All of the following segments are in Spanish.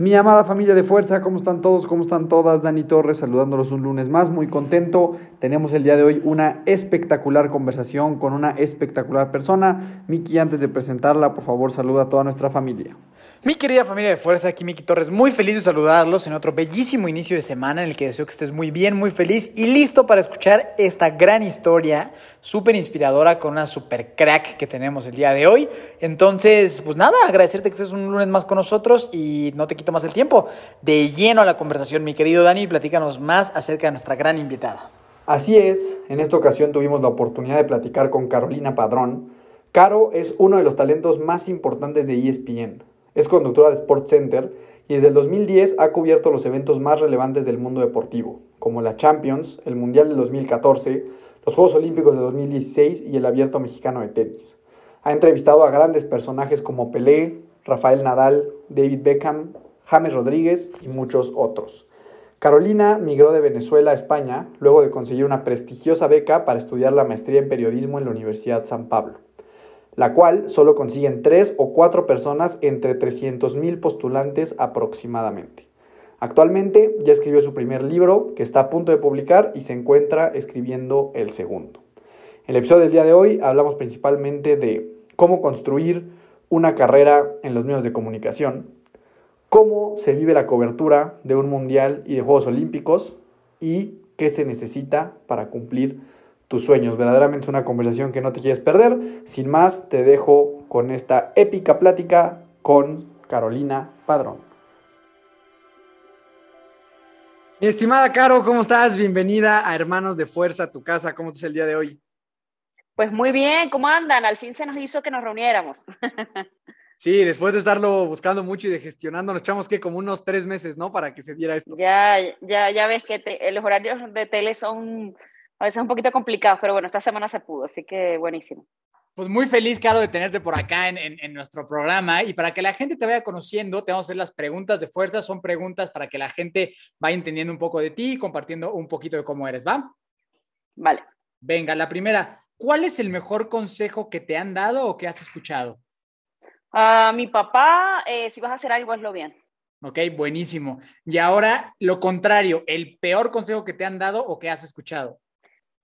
Mi amada familia de fuerza, ¿cómo están todos? ¿Cómo están todas? Dani Torres saludándolos un lunes más, muy contento. Tenemos el día de hoy una espectacular conversación con una espectacular persona. Miki, antes de presentarla, por favor, saluda a toda nuestra familia. Mi querida familia de fuerza, aquí Miki Torres, muy feliz de saludarlos en otro bellísimo inicio de semana en el que deseo que estés muy bien, muy feliz y listo para escuchar esta gran historia, súper inspiradora con una super crack que tenemos el día de hoy. Entonces, pues nada, agradecerte que estés un lunes más con nosotros y no te quito más el tiempo. De lleno a la conversación, mi querido Dani, platícanos más acerca de nuestra gran invitada. Así es, en esta ocasión tuvimos la oportunidad de platicar con Carolina Padrón. Caro es uno de los talentos más importantes de ESPN. Es conductora de SportsCenter y desde el 2010 ha cubierto los eventos más relevantes del mundo deportivo, como la Champions, el Mundial del 2014, los Juegos Olímpicos de 2016 y el Abierto Mexicano de Tenis. Ha entrevistado a grandes personajes como Pelé, Rafael Nadal, David Beckham, James Rodríguez y muchos otros. Carolina migró de Venezuela a España luego de conseguir una prestigiosa beca para estudiar la maestría en periodismo en la Universidad San Pablo la cual solo consiguen tres o cuatro personas entre 300.000 postulantes aproximadamente. Actualmente ya escribió su primer libro que está a punto de publicar y se encuentra escribiendo el segundo. En el episodio del día de hoy hablamos principalmente de cómo construir una carrera en los medios de comunicación, cómo se vive la cobertura de un mundial y de Juegos Olímpicos y qué se necesita para cumplir tus sueños. Verdaderamente es una conversación que no te quieres perder. Sin más, te dejo con esta épica plática con Carolina Padrón. Mi estimada Caro, ¿cómo estás? Bienvenida a Hermanos de Fuerza, tu casa. ¿Cómo estás el día de hoy? Pues muy bien, ¿cómo andan? Al fin se nos hizo que nos reuniéramos. Sí, después de estarlo buscando mucho y de gestionando, nos echamos que como unos tres meses, ¿no? Para que se diera esto. Ya, ya, ya ves que te, los horarios de tele son a veces un poquito complicados, pero bueno, esta semana se pudo, así que buenísimo. Pues muy feliz, Caro, de tenerte por acá en, en, nuestro programa. Y para que la gente te vaya conociendo, te vamos a hacer las preguntas de fuerza. Son preguntas para que la gente vaya entendiendo un poco de ti y compartiendo un poquito de cómo eres, ¿va? Vale. Venga, la primera. ¿Cuál es el mejor consejo que te han dado o que has escuchado? A mi papá, eh, si vas a hacer algo, hazlo bien. Ok, buenísimo. Y ahora, lo contrario, el peor consejo que te han dado o que has escuchado.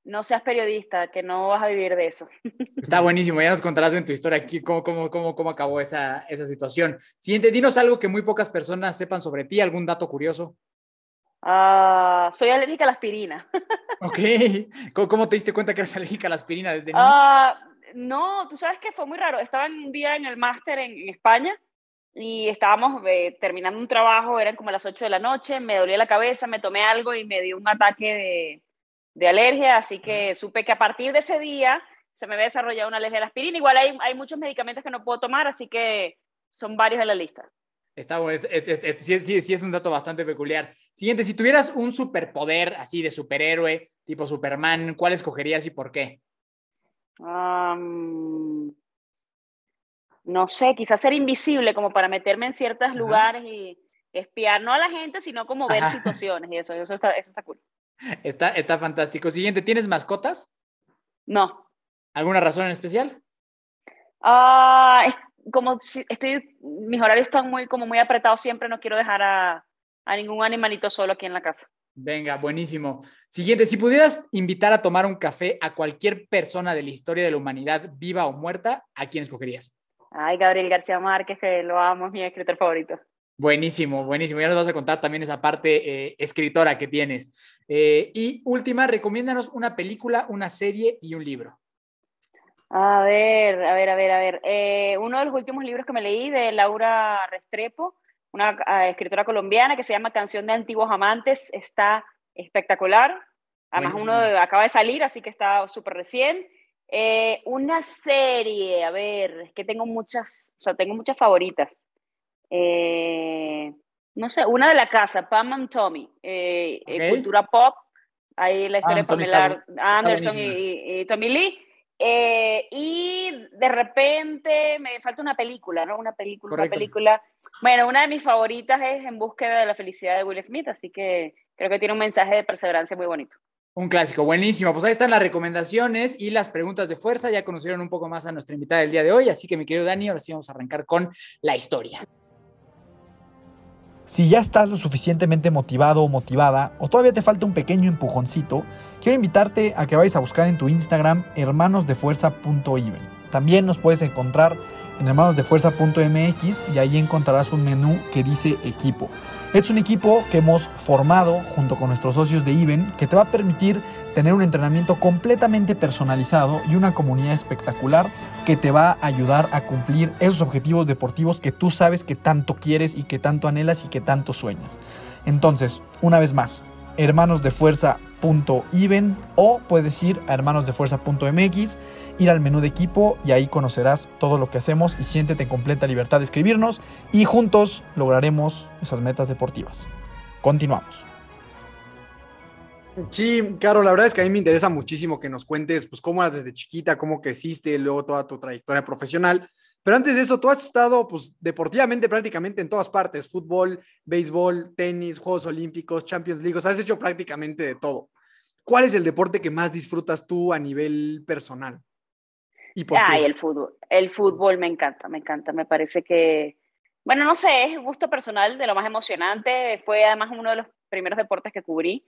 No seas periodista, que no vas a vivir de eso. Está buenísimo, ya nos contarás en tu historia aquí cómo, cómo, cómo, cómo acabó esa, esa situación. Siguiente, dinos algo que muy pocas personas sepan sobre ti, algún dato curioso. Ah, soy alérgica a la aspirina. Ok, ¿Cómo, te diste cuenta que eras alérgica a la aspirina desde niño? no, tú sabes que fue muy raro. Estaba un día en el máster en, España y estábamos eh, terminando un trabajo, eran como las 8 de la noche, me dolía la cabeza, me tomé algo y me dio un ataque de, de alergia, así que supe que a partir de ese día se me había desarrollado una alergia a la aspirina. Igual hay, hay muchos medicamentos que no puedo tomar, así que son varios en la lista. Está bueno, sí, sí, sí, es un dato bastante peculiar. Siguiente, si tuvieras un superpoder así de superhéroe, tipo Superman, ¿cuál escogerías y por qué? no sé, quizás ser invisible como para meterme en ciertos lugares y espiar, no a la gente, sino como ver situaciones y eso, eso está, eso está cool. Está, está fantástico. Siguiente, ¿tienes mascotas? No. ¿Alguna razón en especial? Ah, como estoy, mis horarios están muy, como muy apretados siempre, no quiero dejar a, a ningún animalito solo aquí en la casa. Venga, buenísimo. Siguiente, si pudieras invitar a tomar un café a cualquier persona de la historia de la humanidad, viva o muerta, ¿a quién escogerías? Ay, Gabriel García Márquez, que lo amo, es mi escritor favorito. Buenísimo, buenísimo. Ya nos vas a contar también esa parte eh, escritora que tienes. Eh, y última, recomiéndanos una película, una serie y un libro. A ver, a ver, a ver, a ver. Eh, uno de los últimos libros que me leí de Laura Restrepo, una ah, escritora colombiana que se llama Canción de Antiguos Amantes, está espectacular. Además, uno acaba de salir, así que está súper recién. Una serie, a ver, es que tengo muchas, o sea, tengo muchas favoritas. Eh, no sé, una de la casa, Pam and Tommy, eh, cultura pop, ahí la historia de Anderson y, Tommy Lee. y de repente me falta una película, ¿no? Una película, una película. Bueno, una de mis favoritas es En búsqueda de la felicidad de Will Smith, así que creo que tiene un mensaje de perseverancia muy bonito. Un clásico, buenísimo. Pues ahí están las recomendaciones y las preguntas de fuerza. Ya conocieron un poco más a nuestra invitada del día de hoy, así que mi querido Dani, ahora sí vamos a arrancar con la historia. Si ya estás lo suficientemente motivado o motivada, o todavía te falta un pequeño empujoncito, quiero invitarte a que vayas a buscar en tu Instagram hermanosdefuerza.even. También nos puedes encontrar en hermanosdefuerza.mx y ahí encontrarás un menú que dice equipo. Es un equipo que hemos formado junto con nuestros socios de IBEN que te va a permitir tener un entrenamiento completamente personalizado y una comunidad espectacular que te va a ayudar a cumplir esos objetivos deportivos que tú sabes que tanto quieres y que tanto anhelas y que tanto sueñas. Entonces, una vez más, hermanosdefuerza.iven o puedes ir a hermanosdefuerza.mx ir al menú de equipo y ahí conocerás todo lo que hacemos y siéntete en completa libertad de escribirnos y juntos lograremos esas metas deportivas. Continuamos. Sí, Caro, la verdad es que a mí me interesa muchísimo que nos cuentes pues cómo eras desde chiquita, cómo creciste, luego toda tu trayectoria profesional. Pero antes de eso, tú has estado pues deportivamente prácticamente en todas partes, fútbol, béisbol, tenis, Juegos Olímpicos, Champions League, o sea, has hecho prácticamente de todo. ¿Cuál es el deporte que más disfrutas tú a nivel personal? Ay, el fútbol. El fútbol me encanta, me encanta. Me parece que, bueno, no sé, es gusto personal de lo más emocionante. Fue además uno de los primeros deportes que cubrí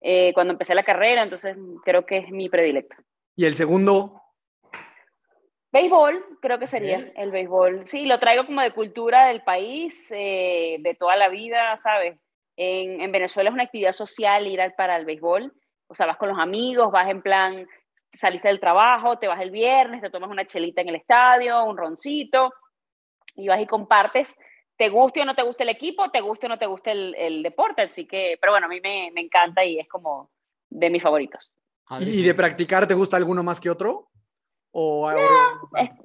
eh, cuando empecé la carrera, entonces creo que es mi predilecto. ¿Y el segundo? Béisbol, creo que sería el béisbol. Sí, lo traigo como de cultura del país, eh, de toda la vida, ¿sabes? En, en, Venezuela es una actividad social ir al, para el béisbol. O sea, vas con los amigos, vas en plan saliste del trabajo, te vas el viernes, te tomas una chelita en el estadio, un roncito, y vas y compartes, te guste o no te guste el equipo, te guste o no te guste el, deporte, así que, pero bueno, a mí me, encanta y es como de mis favoritos. ¿Y de practicar te gusta alguno más que otro? ¿O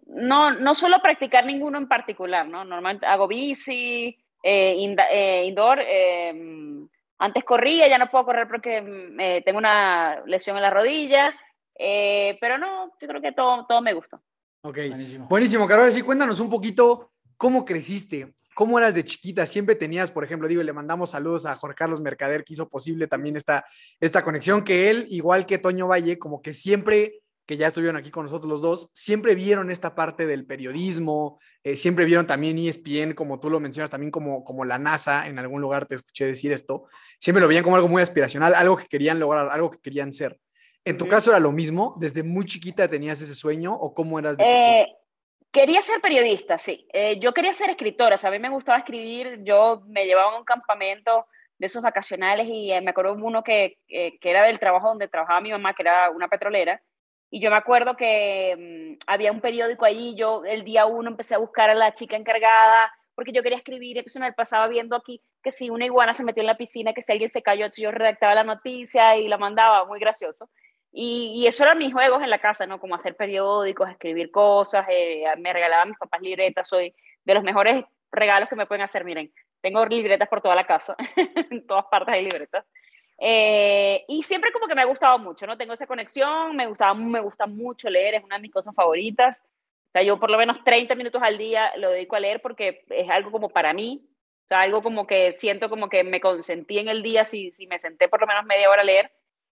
no, no, suelo practicar ninguno en particular, ¿no? Normalmente hago bici, eh, eh, indoor, em, antes corría, ya no puedo correr porque mm, tengo una lesión en la rodilla, eh, pero no, yo creo que todo, todo me gustó. Ok, buenísimo. Buenísimo, Carol. Sí, cuéntanos un poquito cómo creciste, cómo eras de chiquita. Siempre tenías, por ejemplo, digo, le mandamos saludos a Jorge Carlos Mercader, que hizo posible también esta, esta conexión, que él, igual que Toño Valle, como que siempre que ya estuvieron aquí con nosotros los dos, siempre vieron esta parte del periodismo, eh, siempre vieron también ESPN, como tú lo mencionas, también como, como la NASA, en algún lugar te escuché decir esto, siempre lo veían como algo muy aspiracional, algo que querían lograr, algo que querían ser. ¿En tu caso era lo mismo? ¿Desde muy chiquita tenías ese sueño o cómo eras de eh, Quería ser periodista, sí. Eh, yo quería ser escritora, a mí me gustaba escribir, yo me llevaba a un campamento de esos vacacionales y eh, me acuerdo uno que, que, era del trabajo donde trabajaba mi mamá, que era una petrolera, y yo me acuerdo que mm, había un periódico allí, yo el día uno empecé a buscar a la chica encargada, porque yo quería escribir, entonces me pasaba viendo aquí que si una iguana se metió en la piscina, que si alguien se cayó, yo redactaba la noticia y la mandaba, muy gracioso. Y, eso eran mis juegos en la casa, ¿no? Como hacer periódicos, escribir cosas, eh, me regalaban mis papás libretas, soy de los mejores regalos que me pueden hacer, miren, tengo libretas por toda la casa, en todas partes hay libretas. Eh, y siempre como que me ha gustado mucho, ¿no? Tengo esa conexión, me, gustaba, me gusta mucho leer, es una de mis cosas favoritas. O sea, yo por lo menos 30 minutos al día lo dedico a leer porque es algo como para mí, o sea, algo como que siento como que me consentí en el día si, si me senté por lo menos media hora a leer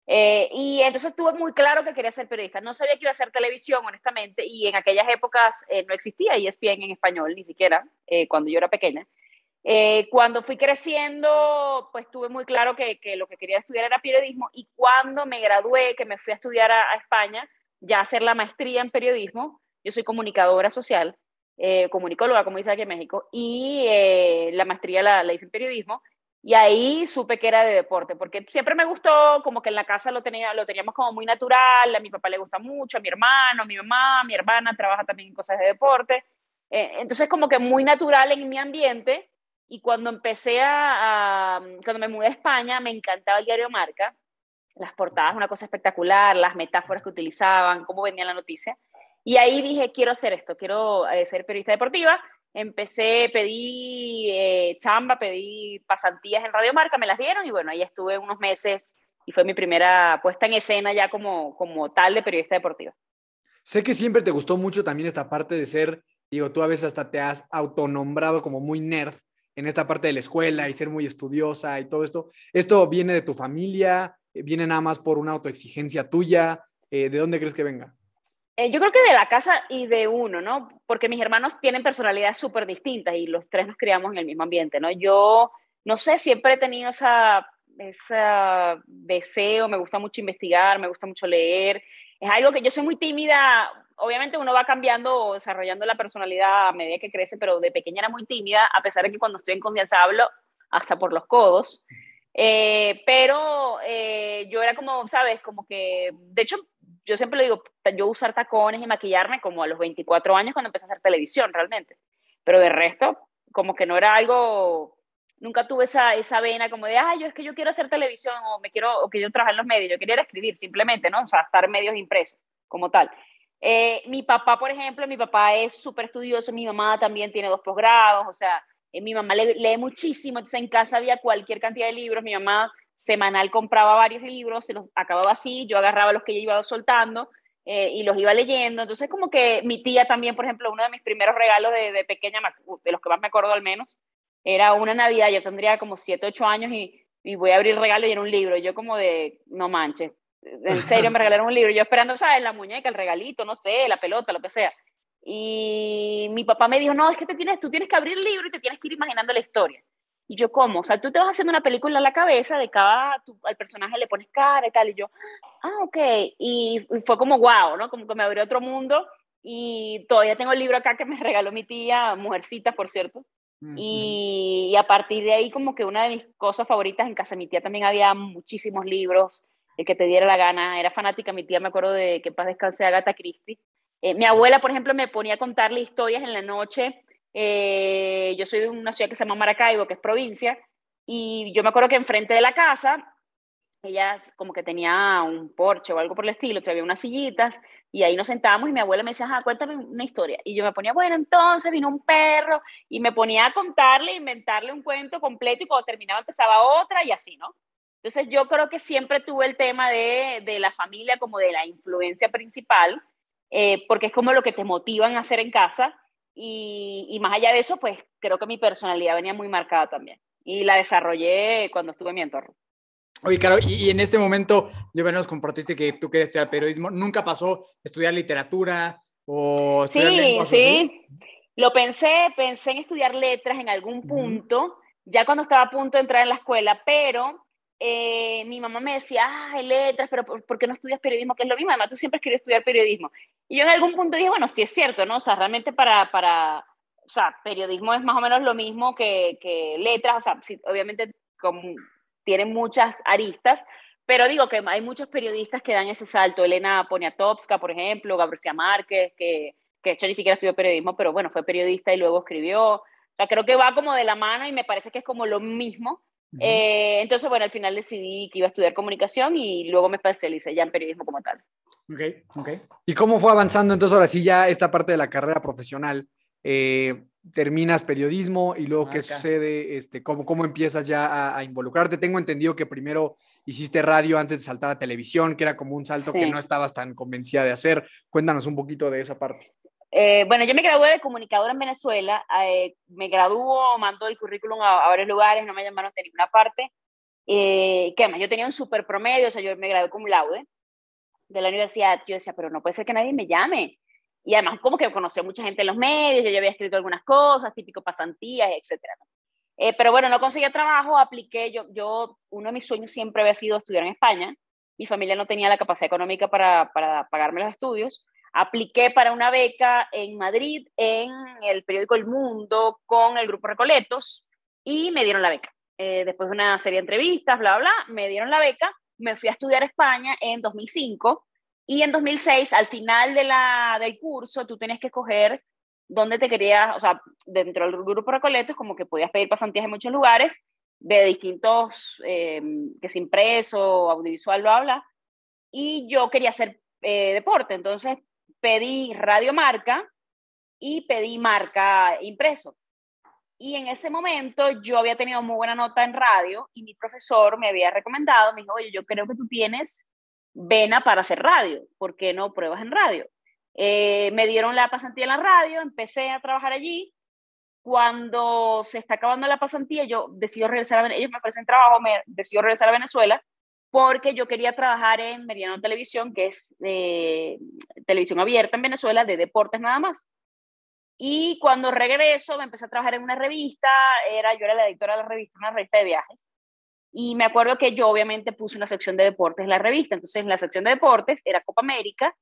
eh, y entonces tuve muy claro que quería ser periodista. No sabía que iba a hacer televisión, honestamente, y en aquellas épocas eh, no existía ESPN en español, ni siquiera, eh, cuando yo era pequeña. cuando fui creciendo, pues tuve muy claro que, que, lo que quería estudiar era periodismo, y cuando me gradué, que me fui a estudiar a, España, ya a hacer la maestría en periodismo, yo soy comunicadora social, comunicóloga, como dice aquí en México, y la maestría la, la hice en periodismo, y ahí supe que era de deporte, porque siempre me gustó, como que en la casa lo, tenía, lo teníamos como muy natural, a mi papá le gusta mucho, a mi hermano, a mi mamá, mi hermana trabaja también en cosas de deporte. Eh, entonces como que muy natural en mi ambiente. Y cuando empecé a, cuando me mudé a España, me encantaba el diario Marca. las portadas, una cosa espectacular, las metáforas que utilizaban, cómo venía la noticia. Y ahí dije, quiero hacer esto, quiero eh, ser periodista deportiva. Empecé, pedí eh, chamba, pedí pasantías en Radio Marca, me las dieron y bueno, ahí estuve unos meses y fue mi primera puesta en escena ya como, como tal de periodista deportiva. Sé que siempre te gustó mucho también esta parte de ser, digo, tú a veces hasta te has autonombrado como muy nerd en esta parte de la escuela y ser muy estudiosa y todo esto. ¿Esto viene de tu familia? ¿Viene nada más por una autoexigencia tuya? Eh, ¿De dónde crees que venga? Eh, yo creo que de la casa y de uno, ¿no? Porque mis hermanos tienen personalidades súper distintas y los tres nos criamos en el mismo ambiente, ¿no? Yo, no sé, siempre he tenido esa, ese deseo, me gusta mucho investigar, me gusta mucho leer, es algo que yo soy muy tímida, obviamente uno va cambiando o desarrollando la personalidad a medida que crece, pero de pequeña era muy tímida, a pesar de que cuando estoy en confianza hablo hasta por los codos. Eh, pero eh, yo era como, ¿sabes? Como que, de hecho, yo siempre le digo, yo usar tacones y maquillarme como a los 24 años cuando empecé a hacer televisión realmente. Pero de resto, como que no era algo nunca tuve esa, esa vena como de, ay, yo es que yo quiero hacer televisión o me quiero, o que yo trabajar en los medios, yo quería escribir simplemente, ¿no? O sea, estar medios impresos como tal. Eh, mi papá, por ejemplo, mi papá es súper estudioso, mi mamá también tiene dos posgrados, o sea, eh, mi mamá lee, lee, muchísimo, entonces en casa había cualquier cantidad de libros, mi mamá semanal compraba varios libros, se los acababa así, yo agarraba los que ella iba soltando eh, y los iba leyendo, entonces como que mi tía también, por ejemplo, uno de mis primeros regalos de, de pequeña, de los que más me acuerdo al menos, era una Navidad, yo tendría como 7, 8 años y, y voy a abrir regalo y era un libro. Yo como de, no manches, en serio me regalaron un libro. Yo esperando, ¿sabes? La muñeca, el regalito, no sé, la pelota, lo que sea. Y mi papá me dijo, no, es que te tienes, tú tienes que abrir el libro y te tienes que ir imaginando la historia. Y yo, ¿cómo? O sea, tú te vas haciendo una película en la cabeza, de cada, al personaje le pones cara y tal, y yo, ah, ok. Y, y, fue como, wow, ¿no? Como que me abrió otro mundo. Y todavía tengo el libro acá que me regaló mi tía, mujercita, por cierto, y, a partir de ahí como que una de mis cosas favoritas en casa mi tía también había muchísimos libros, el que te diera la gana, era fanática, mi tía me acuerdo de que paz descanse Agatha Christie. Eh, mi abuela, por ejemplo, me ponía a contarle historias en la noche. Eh, yo soy de una ciudad que se llama Maracaibo, que es provincia, y yo me acuerdo que enfrente de la casa ella como que tenía un porche o algo por el estilo, había unas sillitas y ahí nos sentábamos y mi abuela me decía, ah, cuéntame una historia. Y yo me ponía, bueno, entonces vino un perro y me ponía a contarle, inventarle un cuento completo y cuando terminaba empezaba otra y así, ¿no? Entonces yo creo que siempre tuve el tema de, de la familia como de la influencia principal, eh, porque es como lo que te motivan a hacer en casa y, y más allá de eso, pues creo que mi personalidad venía muy marcada también y la desarrollé cuando estuve en mi entorno. Oye, Caro, y, en este momento, yo nos compartiste que tú querías estudiar periodismo. ¿Nunca pasó estudiar literatura o Sí, sí. Lo pensé, pensé en estudiar letras en algún punto, ya cuando estaba a punto de entrar en la escuela, pero eh, mi mamá me decía, ah, letras, pero ¿por, qué no estudias periodismo? Que es lo mismo, además tú siempre querías estudiar periodismo. Y yo en algún punto dije, bueno, sí es cierto, ¿no? O sea, realmente para, para o sea, periodismo es más o menos lo mismo que, que letras, o sea, sí, obviamente como tiene muchas aristas, pero digo que hay muchos periodistas que dan ese salto. Elena Poniatowska, por ejemplo, Gabriel Márquez, que, que de hecho ni siquiera estudió periodismo, pero bueno, fue periodista y luego escribió. O sea, creo que va como de la mano y me parece que es como lo mismo. Eh, entonces, bueno, al final decidí que iba a estudiar comunicación y luego me especialicé ya en periodismo como tal. Ok, ok. ¿Y cómo fue avanzando entonces ahora sí ya esta parte de la carrera profesional? Eh, terminas periodismo y luego qué sucede, este, cómo, cómo empiezas ya a, involucrarte. Tengo entendido que primero hiciste radio antes de saltar a televisión, que era como un salto que no estabas tan convencida de hacer. Cuéntanos un poquito de esa parte. Eh, bueno, yo me gradué de comunicadora en Venezuela, eh, me graduó, mandó el currículum a, varios lugares, no me llamaron de ninguna parte. Eh, ¿Qué más? Yo tenía un súper promedio, o sea, yo me gradué con laude de la universidad. Yo decía, pero no puede ser que nadie me llame y además como que conocí a mucha gente en los medios, yo ya había escrito algunas cosas, típico pasantías, etcétera. Eh, pero bueno, no conseguía trabajo, apliqué, yo, yo, uno de mis sueños siempre había sido estudiar en España, mi familia no tenía la capacidad económica para, para pagarme los estudios, apliqué para una beca en Madrid, en el periódico El Mundo, con el grupo Recoletos, y me dieron la beca. Eh, después de una serie de entrevistas, bla, bla, me dieron la beca, me fui a estudiar a España en 2005, y en 2006, al final del curso, tú tenías que escoger dónde te querías, o sea, dentro del grupo Recoletos, como que podías pedir pasantías en muchos lugares. de distintos, eh, que es impreso, audiovisual, lo habla, y yo quería hacer eh, deporte, entonces pedí Radio Marca y pedí marca impreso. Y en ese momento yo había tenido muy buena nota en radio y mi profesor me había recomendado, me dijo, oye, yo creo que tú tienes vena para hacer radio, ¿por qué no pruebas en radio? Eh, me dieron la pasantía en la radio, empecé a trabajar allí. Cuando se está acabando la pasantía, yo decido regresar a ellos me ofrecen trabajo, me decido regresar a Venezuela porque yo quería trabajar en Meridiano Televisión, que es eh, televisión abierta en Venezuela, de deportes nada más. Y cuando regreso, me empecé a trabajar en una revista, era, yo era la editora de la revista, una revista de viajes. Y me acuerdo que yo obviamente puse una sección de deportes en la revista. Entonces, en la sección de deportes era Copa América.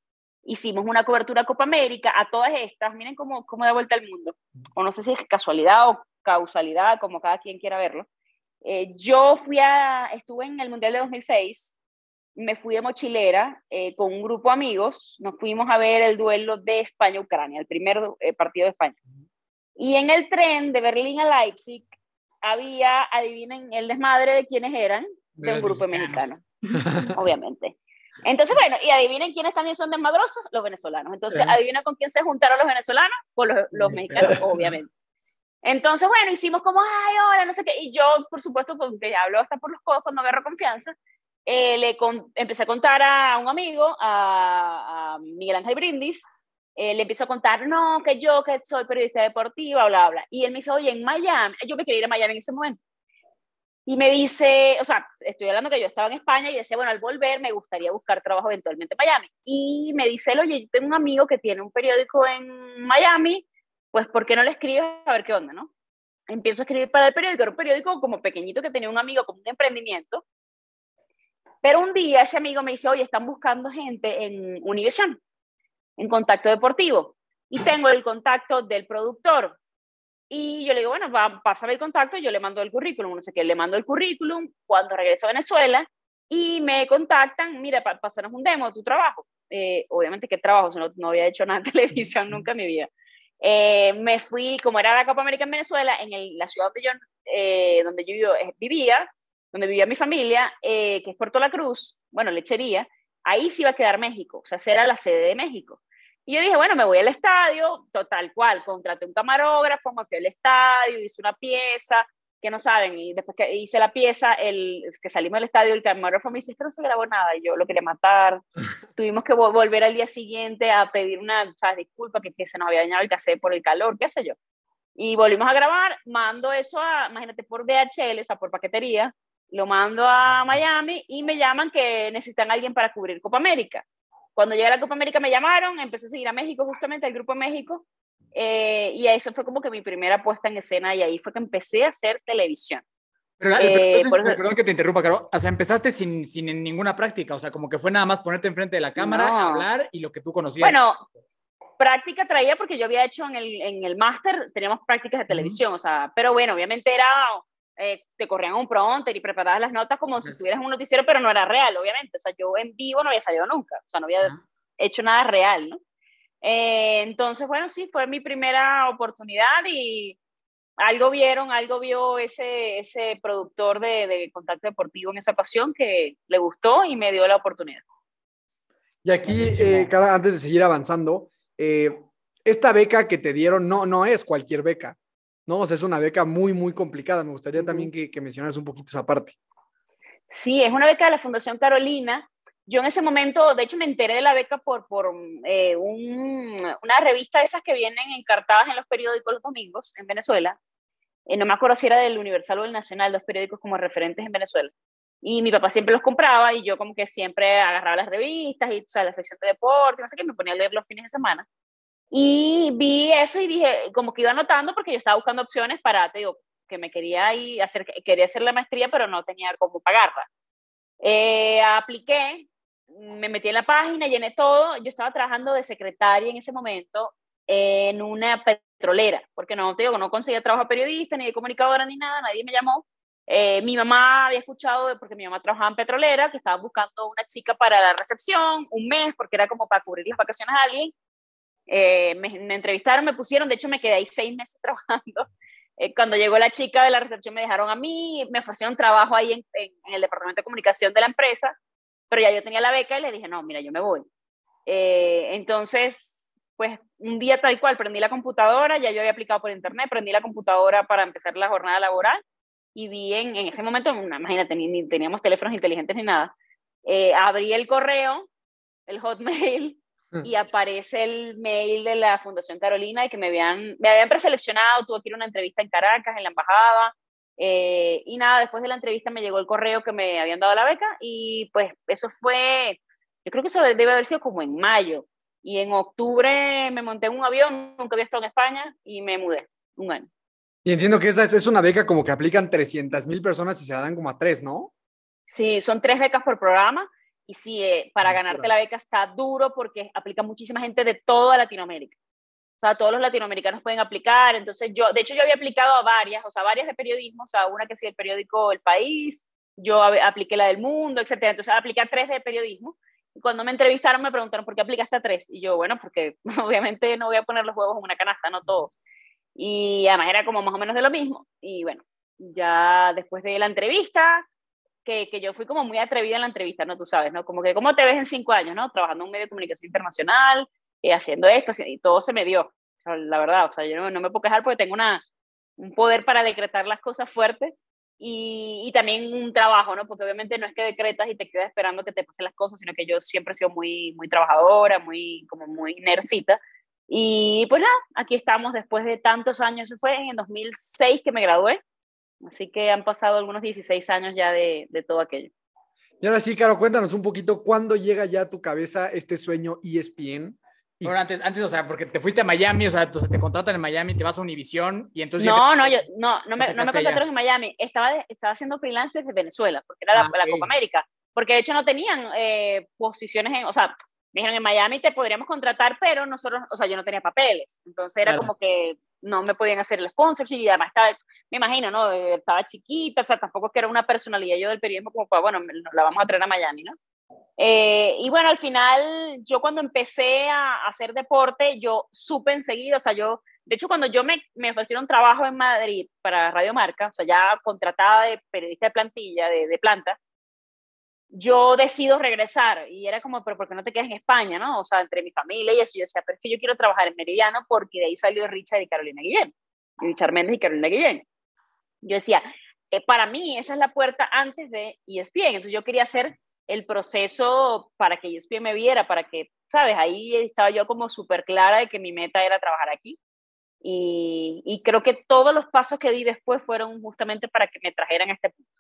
Hicimos una cobertura Copa América a todas estas. Miren cómo, cómo da vuelta el mundo. O no sé si es casualidad o causalidad, como cada quien quiera verlo. Eh, yo fui a, estuve en el Mundial de 2006 me fui de mochilera eh, con un grupo de amigos, nos fuimos a ver el duelo de España-Ucrania, el primer eh, partido de España. Y en el tren de Berlín a Leipzig había, adivinen el desmadre de quiénes eran, de, un grupo mexicano, obviamente. Entonces, bueno, y adivinen quiénes también son desmadrosos, los venezolanos. Entonces, adivinen con quién se juntaron los venezolanos, con los, los mexicanos, obviamente. Entonces, bueno, hicimos como, ay, hola, no sé qué. Y yo, por supuesto, con que hablo hasta por los codos cuando agarro confianza, eh, le empecé a contar a un amigo, a, Miguel Ángel Brindis, eh, le empiezo a contar, no, que yo que soy periodista deportiva, bla, bla. Y él me dice, oye, en Miami, yo me quería ir a Miami en ese momento. Y me dice, o sea, estoy hablando que yo estaba en España y decía, bueno, al volver me gustaría buscar trabajo eventualmente en Miami. Y me dice, oye, yo tengo un amigo que tiene un periódico en Miami, pues ¿por qué no le escribes a ver qué onda, no? Empiezo a escribir para el periódico, era un periódico como pequeñito que tenía un amigo con un emprendimiento pero un día ese amigo me dice, oye, están buscando gente en Univision, en contacto deportivo, y tengo el contacto del productor. Y yo le digo, bueno, va, pásame el contacto, yo le mando el currículum, no sé qué, le mando el currículum, cuando regreso a Venezuela, y me contactan, mira, para pasarnos un demo de tu trabajo. Eh, obviamente, ¿qué trabajo? No, no había hecho nada de televisión nunca en mi vida. Eh, me fui, como era la Copa América en Venezuela, en la ciudad donde yo, eh, donde yo vivía, donde vivía mi familia, eh, que es Puerto La Cruz, bueno, lechería, ahí sí iba a quedar México, o sea, era la sede de México. Y yo dije, bueno, me voy al estadio, total cual, contraté un camarógrafo, me fui al estadio, hice una pieza, que no saben, y después que hice la pieza, el, que salimos del estadio, el camarógrafo me dice, que no se grabó nada, y yo lo quería matar. Tuvimos que volver al día siguiente a pedir una ¿sabes? disculpa, que, que se nos había dañado el cassette por el calor, qué sé yo. Y volvimos a grabar, mando eso a, imagínate, por DHL, o sea, por paquetería, lo mando a Miami y me llaman que necesitan a alguien para cubrir Copa América. Cuando llegué a la Copa América me llamaron, empecé a seguir a México justamente, al Grupo México, eh, y eso fue como que mi primera puesta en escena y ahí fue que empecé a hacer televisión. Pero, eh, Perdón que te interrumpa, Caro. O sea, empezaste sin, sin ninguna práctica, o sea, como que fue nada más ponerte enfrente de la cámara, hablar y lo que tú conocías. Bueno, práctica traía porque yo había hecho en el, en el máster, teníamos prácticas de televisión, o sea, pero bueno, obviamente era eh, te corrían un prompter y preparabas las notas como si estuvieras en un noticiero, pero no era real, obviamente. O sea, yo en vivo no había salido nunca, o sea, no había hecho nada real, ¿no? Eh, entonces, bueno, sí, fue mi primera oportunidad y algo vieron, algo vio ese, ese productor de, de Contacto Deportivo en esa pasión que le gustó y me dio la oportunidad. Y aquí, eh, antes de seguir avanzando, esta beca que te dieron no, no es cualquier beca. ¿no? O sea, es una beca muy, muy complicada. Me gustaría también que, que mencionaras un poquito esa parte. Sí, es una beca de la Fundación Carolina. Yo en ese momento, de hecho, me enteré de la beca por, por eh, una revista de esas que vienen encartadas en los periódicos los domingos en Venezuela. Eh, no me acuerdo si era del Universal o del Nacional, dos periódicos como referentes en Venezuela. Y mi papá siempre los compraba y yo como que siempre agarraba las revistas y o sea, la sección de deporte, no sé qué, me ponía a leer los fines de semana. Y vi eso y dije, como que iba anotando porque yo estaba buscando opciones para, te digo, que me quería ir hacer, quería hacer la maestría, pero no tenía cómo pagarla. Eh, apliqué, me metí en la página, llené todo. Yo estaba trabajando de secretaria en ese momento en una petrolera, porque no, te digo, no conseguía trabajo periodista, ni de comunicadora, ni nada, nadie me llamó. Eh, mi mamá había escuchado, porque mi mamá trabajaba en petrolera, que estaba buscando una chica para la recepción, un mes, porque era como para cubrir las vacaciones a alguien. Eh, me, entrevistaron, me pusieron, de hecho me quedé ahí seis meses trabajando. Eh, cuando llegó la chica de la recepción me dejaron a mí, me ofrecieron trabajo ahí en, el departamento de comunicación de la empresa, pero ya yo tenía la beca y le dije, no, mira, yo me voy. Eh, entonces, pues un día tal cual, prendí la computadora, ya yo había aplicado por internet, prendí la computadora para empezar la jornada laboral y vi en, en ese momento, imagínate, ni, ni, teníamos teléfonos inteligentes ni nada, eh, abrí el correo, el hotmail, mm. y aparece el mail de la Fundación Carolina y que me habían, me habían preseleccionado, tuve que ir a una entrevista en Caracas, en la embajada, eh, y nada, después de la entrevista me llegó el correo que me habían dado la beca y pues eso fue, yo creo que eso debe haber sido como en mayo. Y en octubre me monté en un avión, nunca había estado en España y me mudé un año. Y entiendo que esta es una beca como que aplican 300 mil personas y se la dan como a tres, ¿no? Sí, son tres becas por programa. Y sí, eh, para ganarte la beca está duro porque aplica muchísima gente de toda Latinoamérica. O sea, todos los latinoamericanos pueden aplicar. Entonces, yo, de hecho, yo había aplicado a varias, o sea, varias de periodismo, o sea, una que sí, el periódico El País, yo apliqué la del Mundo, etcétera. Entonces, apliqué a tres de periodismo. Y cuando me entrevistaron, me preguntaron, ¿por qué aplicaste a tres? Y yo, bueno, porque obviamente no voy a poner los huevos en una canasta, no todos. Y además era como más o menos de lo mismo. Y bueno, ya después de la entrevista, que, que, yo fui como muy atrevida en la entrevista, ¿no? Tú sabes, ¿no? Como que, ¿cómo te ves en cinco años, ¿no? Trabajando en un medio de comunicación internacional, eh, haciendo esto, y todo se me dio, la verdad, o sea, yo no, no, me puedo quejar porque tengo una, un poder para decretar las cosas fuertes y, y, también un trabajo, ¿no? Porque obviamente no es que decretas y te quedas esperando que te pasen las cosas, sino que yo siempre he sido muy, muy trabajadora, muy, como muy nercita. Y pues nada, aquí estamos después de tantos años, eso fue en el 2006 que me gradué, así que han pasado algunos 16 años ya de, de todo aquello. Y ahora sí, Caro, cuéntanos un poquito, ¿cuándo llega ya a tu cabeza este sueño ESPN? Y... Bueno, antes, antes, o sea, porque te fuiste a Miami, o sea, te contratan en Miami, te vas a Univision y entonces... No, no, yo, no, no me, no me contrataron en Miami, estaba, estaba haciendo freelance desde Venezuela, porque era la, ah, la Copa América, porque de hecho no tenían eh, posiciones en, o sea, me dijeron, en Miami te podríamos contratar, pero nosotros, o sea, yo no tenía papeles. Entonces era como que no me podían hacer el sponsorship y además estaba, me imagino, ¿no? Eh, estaba chiquita, o sea, tampoco que era una personalidad yo del periodismo como para, bueno, la vamos a traer a Miami, ¿no? Eh, y bueno, al final, yo cuando empecé a hacer deporte, yo supe enseguida, o sea, yo, de hecho, cuando yo me, me ofrecieron trabajo en Madrid para Radio Marca, o sea, ya contratada de periodista de plantilla, de, de planta, yo decido regresar y era como, pero ¿por qué no te quedas en España, no? O sea, entre mi familia y eso, yo decía, pero es que yo quiero trabajar en Meridiano porque de ahí salió Richard y Carolina Guillén, Richard Méndez y Carolina Guillén. Yo decía, eh, para mí esa es la puerta antes de ESPN, entonces yo quería hacer el proceso para que ESPN me viera, para que, ¿sabes? Ahí estaba yo como súper clara de que mi meta era trabajar aquí. Y, y creo que todos los pasos que di después fueron justamente para que me trajeran a este punto.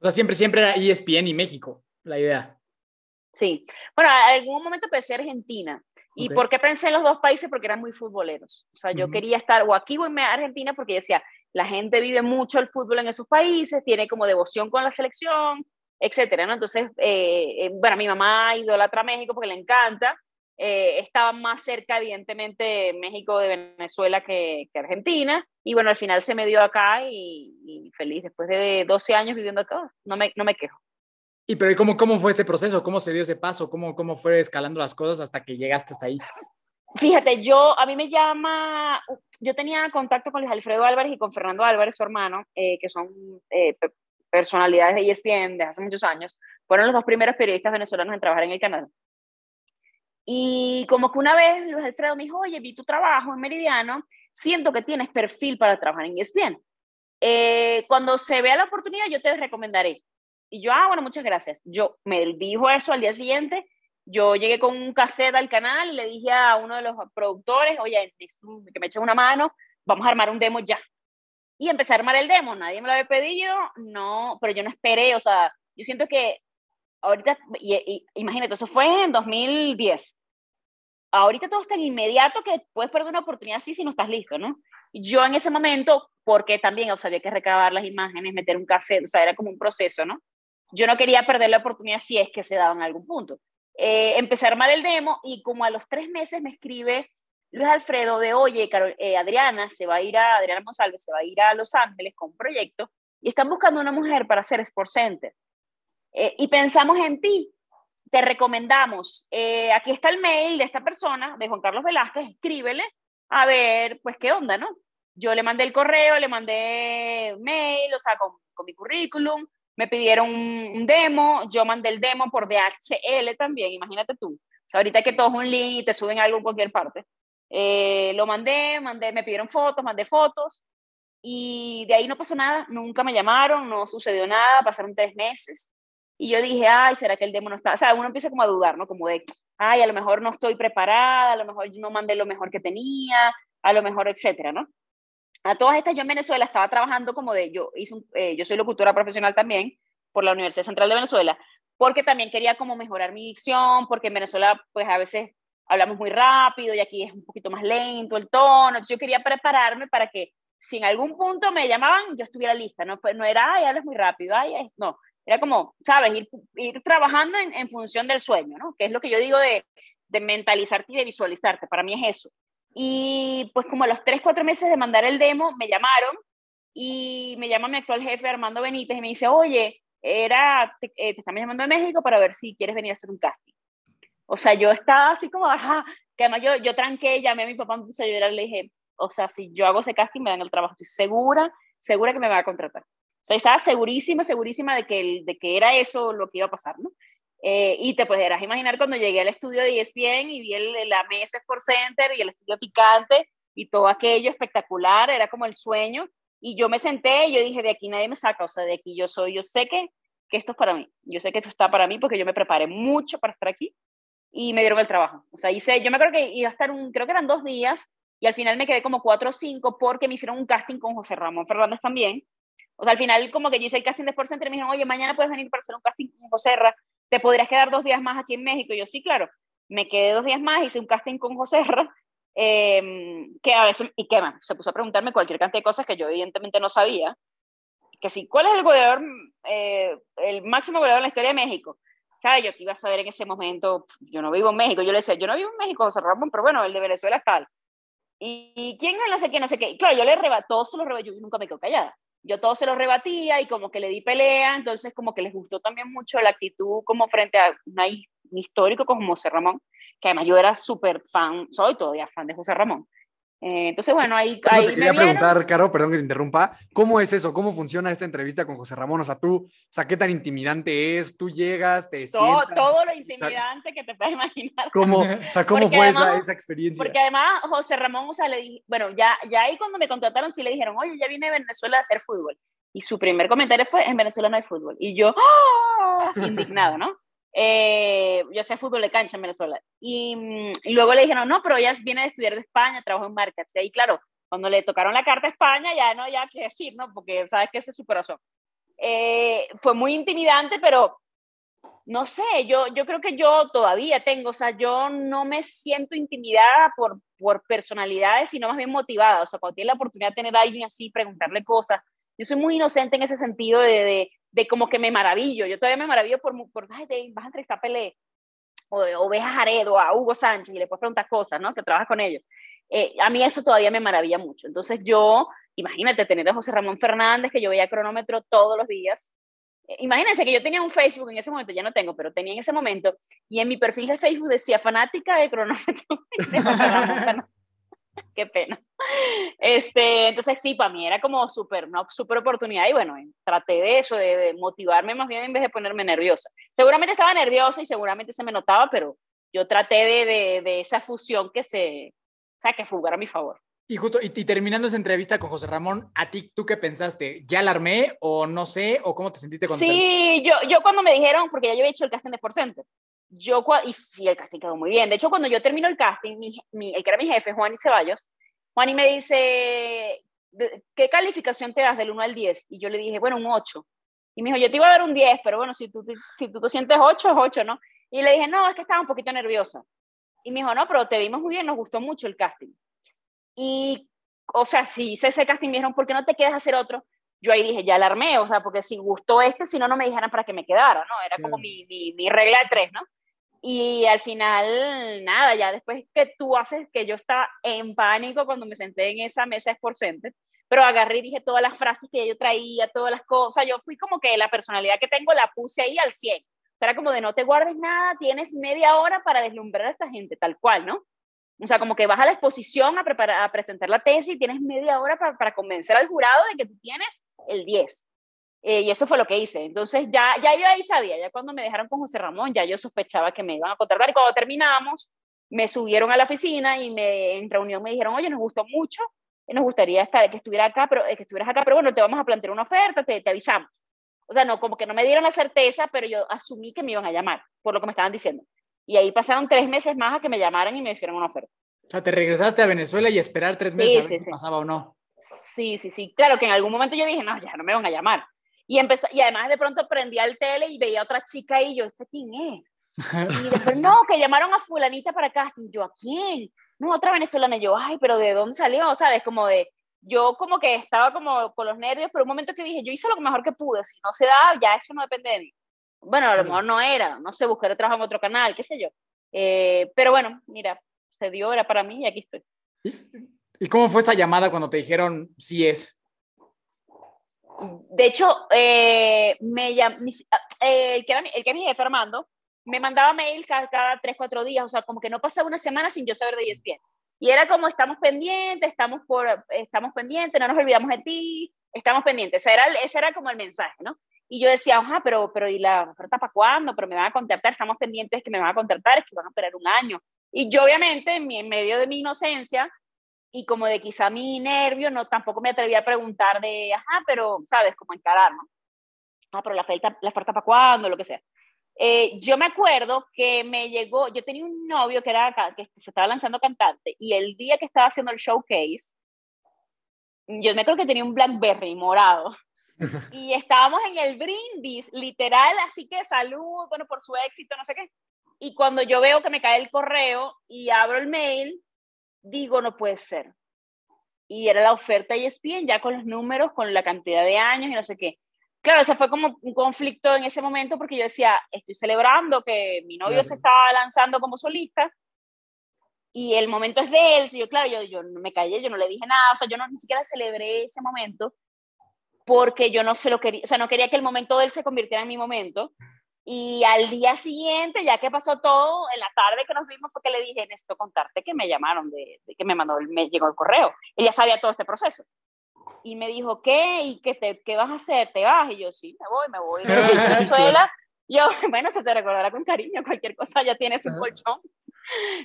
O sea, siempre, siempre era ESPN y México, la idea. Sí. Bueno, en algún momento pensé Argentina. ¿Y por qué pensé en los dos países? Porque eran muy futboleros. O sea, yo quería estar o aquí o en Argentina porque decía, la gente vive mucho el fútbol en esos países, tiene como devoción con la selección, etcétera, ¿no? Entonces, eh, eh, bueno, mi mamá idolatra a México porque le encanta. Eh, estaba más cerca, evidentemente, México de Venezuela que, que, Argentina. Y bueno, al final se me dio acá y, feliz. Después de 12 años viviendo acá, no me, no me quejo. ¿Y pero cómo, cómo fue ese proceso? ¿Cómo se dio ese paso? ¿Cómo, ¿Cómo fue escalando las cosas hasta que llegaste hasta ahí? Fíjate, yo, a mí me llama, yo tenía contacto con Luis Alfredo Álvarez y con Fernando Álvarez, su hermano, eh, que son eh, personalidades de ESPN de hace muchos años. Fueron los dos primeros periodistas venezolanos en trabajar en el canal. Y como que una vez Luis Alfredo me dijo, oye, vi tu trabajo en Meridiano, siento que tienes perfil para trabajar en ESPN. Eh, cuando se vea la oportunidad, yo te recomendaré. Y yo, ah, bueno, muchas gracias. Yo me dijo eso al día siguiente. Yo llegué con un cassette al canal le dije a uno de los productores, oye, que me eche una mano, vamos a armar un demo ya. Y empecé a armar el demo. Nadie me lo había pedido, no, pero yo no esperé. O sea, yo siento que ahorita, y, imagínate, eso fue en 2010. Ahorita todo está en inmediato que puedes perder una oportunidad así si no estás listo, ¿no? Yo en ese momento, porque también o sea, había que recabar las imágenes, meter un cassette, o sea, era como un proceso, ¿no? Yo no quería perder la oportunidad si es que se daba en algún punto. Eh, empecé a armar el demo y como a los tres meses me escribe Luis Alfredo de, oye, eh, Adriana se va a ir a, Adriana Monsalve se va a ir a Los Ángeles con un proyecto y están buscando una mujer para hacer Sport Center. Eh, y pensamos en ti. Te recomendamos. Eh, aquí está el mail de esta persona, de Juan Carlos Velázquez, escríbele a ver, pues qué onda, ¿no? yo le mandé el correo, le mandé mail, o sea, con, con mi currículum, me pidieron un, demo, yo mandé el demo por DHL también, imagínate tú. O sea, ahorita que todo es un link y te suben algo en cualquier parte. Eh, lo mandé, mandé, me pidieron fotos, mandé fotos y de ahí no pasó nada, nunca me llamaron, no sucedió nada, pasaron tres meses y yo dije, ay, ¿será que el demo no está? O sea, uno empieza como a dudar, ¿no? Como de, ay, a lo mejor no estoy preparada, a lo mejor no mandé lo mejor que tenía, a lo mejor, etcétera, ¿no? A todas estas, yo en Venezuela estaba trabajando como de, yo, hice eh, yo soy locutora profesional también por la Universidad Central de Venezuela, porque también quería como mejorar mi dicción, porque en Venezuela pues a veces hablamos muy rápido y aquí es un poquito más lento el tono, yo quería prepararme para que si en algún punto me llamaban, yo estuviera lista, no, pues, no era, ay, hablas muy rápido, ay, no, era como, sabes, ir, ir trabajando en, en, función del sueño, ¿no? Que es lo que yo digo de, de mentalizarte y de visualizarte, para mí es eso. Y pues como a los 3, 4 meses de mandar el demo, me llamaron y me llama mi actual jefe Armando Benítez y me dice, oye, era, te, eh, te estamos llamando a México para ver si quieres venir a hacer un casting. O sea, yo estaba así como, ajá, que además yo, yo tranqué, llamé a mi papá, me puse a llorar, le dije, o sea, si yo hago ese casting me dan el trabajo, estoy segura, segura que me va a contratar. O sea, estaba segurísima, segurísima de que, de que era eso lo que iba a pasar, ¿no? Eh, y te podrás imaginar cuando llegué al estudio de ESPN y vi el, la mesa Sport Center y el estudio picante y todo aquello espectacular, era como el sueño. Y yo me senté y yo dije, de aquí nadie me saca, o sea, de aquí yo soy, yo sé que, que esto es para mí, yo sé que esto está para mí porque yo me preparé mucho para estar aquí y me dieron el trabajo. O sea, hice, yo me acuerdo que iba a estar un, creo que eran dos días y al final me quedé como cuatro o cinco porque me hicieron un casting con José Ramón Fernández también. O sea, al final como que yo hice el casting de Sport Center y me dijeron, oye, mañana puedes venir para hacer un casting con José Ra ¿te podrías quedar dos días más aquí en México? Y yo, sí, claro. Me quedé dos días más, hice un casting con José R., eh, que a veces, y qué más, se puso a preguntarme cualquier cantidad de cosas que yo evidentemente no sabía. Que sí, ¿cuál es el goleador, eh, el máximo goleador en la historia de México? ¿Sabes? Yo que iba a saber en ese momento, yo no vivo en México, yo le decía, yo no vivo en México, José Ramón, pero bueno, el de Venezuela es tal. ¿Y quién no sé qué, no sé qué? Y claro, yo le rebató, todos se los rebató, yo nunca me quedo callada yo todo se lo rebatía y como que le di pelea, entonces como que les gustó también mucho la actitud como frente a un histórico como José Ramón, que además yo era súper fan, soy todavía fan de José Ramón. Eh, entonces, bueno, ahí... Eso ahí te quería preguntar, Caro, perdón que te interrumpa, ¿cómo es eso? ¿Cómo funciona esta entrevista con José Ramón? O sea, tú, o sea, ¿qué tan intimidante es? Tú llegas, te todo, sientas... Todo lo intimidante que te puedes imaginar. ¿Cómo, o sea, ¿cómo fue esa, esa, experiencia? Porque además José Ramón, o sea, le dije, bueno, ya, ya ahí cuando me contrataron sí le dijeron, oye, ya viene de Venezuela a hacer fútbol. Y su primer comentario fue, en Venezuela no hay fútbol. Y yo, ¡oh! indignado, ¿no? Eh, yo sé fútbol de cancha en Venezuela. Y, y, luego le dijeron, no, pero ella viene de estudiar de España, trabaja en marcas. Y ahí, claro, cuando le tocaron la carta a España, ya no, ya qué decir, ¿no? Porque sabes que ese es su corazón. Eh, fue muy intimidante, pero no sé, yo, yo creo que yo todavía tengo, o sea, yo no me siento intimidada por, por personalidades, sino más bien motivada. O sea, cuando tiene la oportunidad de tener a alguien así, preguntarle cosas, yo soy muy inocente en ese sentido de, de, de como que me maravillo. Yo todavía me maravillo por, por ay, te, vas a entrevistar a Pelé, o, o ves a Jaredo, a Hugo Sánchez, y le puedes preguntar cosas, ¿no? Que trabajas con ellos. Eh, a mí eso todavía me maravilla mucho. Entonces yo, imagínate, tener a José Ramón Fernández, que yo veía cronómetro todos los días. Eh, imagínense que yo tenía un Facebook en ese momento, ya no tengo, pero tenía en ese momento, y en mi perfil de Facebook decía fanática de cronómetro. Qué pena. Este, entonces sí, para mí era como súper, una súper oportunidad y bueno, traté de eso, de, motivarme más bien en vez de ponerme nerviosa. Seguramente estaba nerviosa y seguramente se me notaba, pero yo traté de, de, de esa fusión que se, o sea, que jugara a mi favor. Y justo, y, y, terminando esa entrevista con José Ramón, ¿a ti tú qué pensaste? ¿Ya la armé o no sé? ¿O cómo te sentiste cuando Sí, yo, yo cuando me dijeron, porque ya yo había hecho el casting de Sport Center, yo, y sí, el casting quedó muy bien. De hecho, cuando yo termino el casting, mi, mi, el que era mi jefe, Juan y Ceballos, Juan y me dice, ¿qué calificación te das del 1 al 10? Y yo le dije, bueno, un 8. Y me dijo, yo te iba a dar un 10, pero bueno, si tú, si tú te sientes 8, es 8, ¿no? Y le dije, no, es que estaba un poquito nerviosa. Y me dijo, no, pero te vimos muy bien, nos gustó mucho el casting. Y, o sea, si hice ese casting, me dijeron, ¿por qué no te quedas a hacer otro? Yo ahí dije, ya la armé, o sea, porque si gustó este, si no, no me dijeran para que me quedara, ¿no? Era como mi, mi, mi regla de tres, ¿no? Y al final, nada, ya después que tú haces que yo estaba en pánico cuando me senté en esa mesa Sport pero agarré y dije todas las frases que yo traía, todas las cosas, yo fui como que la personalidad que tengo la puse ahí al 100. O sea, era como de no te guardes nada, tienes media hora para deslumbrar a esta gente, tal cual, ¿no? O sea, como que vas a la exposición a, preparar, a presentar la tesis y tienes media hora para, para convencer al jurado de que tú tienes el 10. Eh, y eso fue lo que hice. Entonces ya, ya yo ahí sabía, ya cuando me dejaron con José Ramón, ya yo sospechaba que me iban a contratar. Y cuando terminamos, me subieron a la oficina y me, en reunión me dijeron, oye, nos gustó mucho, nos gustaría estar, que, estuviera acá, pero, eh, que estuvieras acá, pero bueno, te vamos a plantear una oferta, te, te avisamos. O sea, no, como que no me dieron la certeza, pero yo asumí que me iban a llamar, por lo que me estaban diciendo. Y ahí pasaron tres meses más a que me llamaran y me hicieron una oferta. O sea, te regresaste a Venezuela y esperar tres meses a ver si pasaba o no. Sí, sí, sí. Claro que en algún momento yo dije, no, ya no me van a llamar. Y, empezó, y además de pronto prendía el tele y veía a otra chica y yo, ¿este quién es? Y después, no, que llamaron a fulanita para casting. Yo, ¿a quién? No, otra venezolana. yo, ay, pero ¿de dónde salió? ¿Sabes? Como de, yo como que estaba como con los nervios, pero un momento que dije, yo hice lo mejor que pude. Si no se da, ya eso no depende de mí. Bueno, a lo mejor no era, no sé, buscaré trabajo en otro canal, qué sé yo. Eh, pero bueno, mira, se dio, era para mí y aquí estoy. ¿Y cómo fue esa llamada cuando te dijeron sí es? De hecho, eh, me llam, eh, el, que era, el que mi jefe, Armando, me mandaba mail cada, cada tres, cuatro días, o sea, como que no pasaba una semana sin yo saber de ESPN. Y era como, estamos pendientes, estamos, por, estamos pendientes, no nos olvidamos de ti, estamos pendientes. Ese era, ese era como el mensaje, ¿no? Y yo decía, ajá, pero, pero ¿y la oferta para cuándo? Pero me van a contactar, estamos pendientes que me van a contactar, es que van a esperar un año. Y yo obviamente, en, en medio de mi inocencia, y como de quizá mi nervio, no, tampoco me atreví a preguntar de, ajá, pero, ¿sabes? Como encarar, ¿no? Ah, pero la oferta, la oferta para cuándo, lo que sea. Eh, yo me acuerdo que me llegó, yo tenía un novio que era que se estaba lanzando cantante y el día que estaba haciendo el showcase, yo me acuerdo que tenía un Blackberry morado y estábamos en el brindis, literal, así que salud, bueno, por su éxito, no sé qué. Y cuando yo veo que me cae el correo y abro el mail, digo, no puede ser. Y era la oferta ESPN ya con los números, con la cantidad de años y no sé qué. Claro, eso fue como un conflicto en ese momento porque yo decía, estoy celebrando que mi novio se estaba lanzando como solista y el momento es de él. Y yo, claro, yo, yo me callé, yo no le dije nada, o sea, yo no, ni siquiera celebré ese momento porque yo no se lo quería, o sea, no quería que el momento de él se convirtiera en mi momento. Y al día siguiente, ya que pasó todo, en la tarde que nos vimos fue que le dije, necesito contarte que me llamaron, de, que me mandó, me llegó el correo. Ella sabía todo este proceso. Y me dijo, ¿qué? ¿Y qué, te, qué vas a hacer? ¿Te vas? Y yo, sí, me voy, me voy. De Venezuela. Yo, bueno, se te recordará con cariño, cualquier cosa ya tienes un colchón.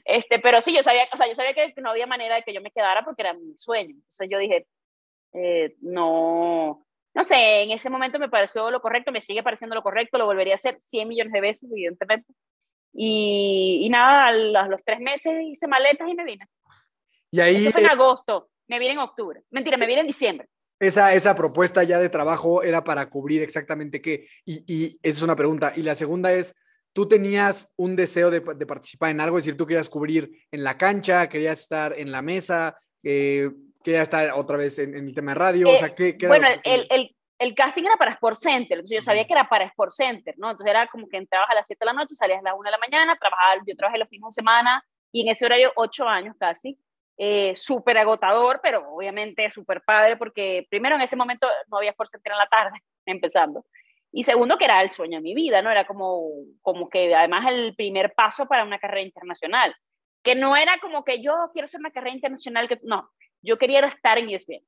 Este, pero sí, yo sabía, o sea, yo sabía que no había manera de que yo me quedara porque era mi sueño. Entonces yo dije, eh, no, no sé, en ese momento me pareció lo correcto, me sigue pareciendo lo correcto, lo volvería a hacer 100 millones de veces, evidentemente. Y, y nada, a los, tres meses hice maletas y me vine. Y ahí... Eso fue en agosto, me vine en octubre. Mentira, me vine en diciembre. Esa, esa propuesta ya de trabajo era para cubrir exactamente qué. Y, y esa es una pregunta. Y la segunda es, ¿tú tenías un deseo de, de, participar en algo? Es decir, tú querías cubrir en la cancha, querías estar en la mesa, eh, quería estar otra vez en, en el tema de radio? Eh, o sea, ¿qué, qué bueno, el, el, el, casting era para Sport Center, entonces yo sabía que era para Sport Center, ¿no? Entonces era como que entrabas a las 7 de la noche, salías a las 1 de la mañana, trabajaba, yo trabajé los fines de semana y en ese horario 8 años casi. Eh, súper agotador, pero obviamente súper padre, porque primero en ese momento no había Sport Center en la tarde, empezando. Y segundo, que era el sueño de mi vida, ¿no? Era como, como que además el primer paso para una carrera internacional. Que no era como que yo quiero hacer una carrera internacional, que no, yo quería estar en ESPN.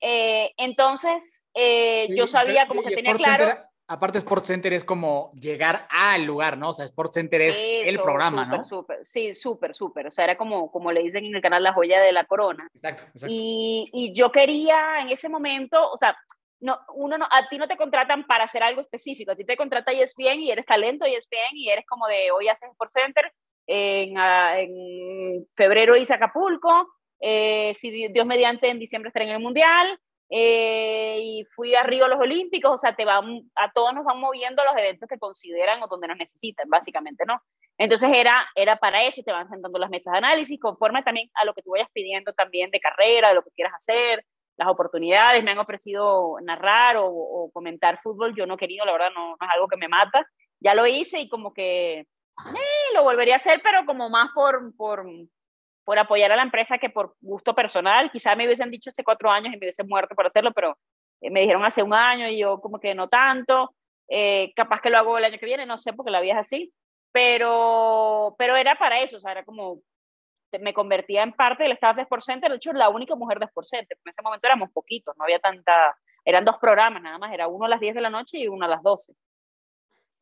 Eh, entonces, eh, yo sabía como que tenía claro... Center, aparte Sport Center es como llegar al lugar, ¿no? O sea, Sport Center es Eso, el programa, super, ¿no? Súper, sí, súper, súper. O sea, era como, como le dicen en el canal La Joya de la Corona. Exacto, exacto. Y, y yo quería en ese momento, o sea, no, uno no, a ti no te contratan para hacer algo específico, a ti te contrata ESPN y eres talento ESPN y eres como de hoy haces Sport Center, en, en febrero hice Acapulco, eh, si Dios mediante en diciembre estaré en el Mundial, eh, y fui a Río a los Olímpicos, o sea, te van, a todos nos van moviendo los eventos que consideran o donde nos necesitan, básicamente, ¿no? Entonces era, era para eso te van sentando las mesas de análisis, conforme también a lo que tú vayas pidiendo también de carrera, de lo que quieras hacer, las oportunidades, me han ofrecido narrar o, o comentar fútbol, yo no he querido, la verdad no, no, es algo que me mata, ya lo hice y como que eh, lo volvería a hacer, pero como más por, por, por apoyar a la empresa que por gusto personal. Quizá me hubiesen dicho hace cuatro años y me hubiesen muerto por hacerlo, pero eh, me dijeron hace un año y yo como que no tanto. Eh, capaz que lo hago el año que viene, no sé, porque la vida es así. Pero, pero era para eso, o sea, era como me convertía en parte del staff de Sport de hecho la única mujer de Sport en ese momento éramos poquitos, no había tanta, eran dos programas nada más, era uno a las 10 de la noche y uno a las 12.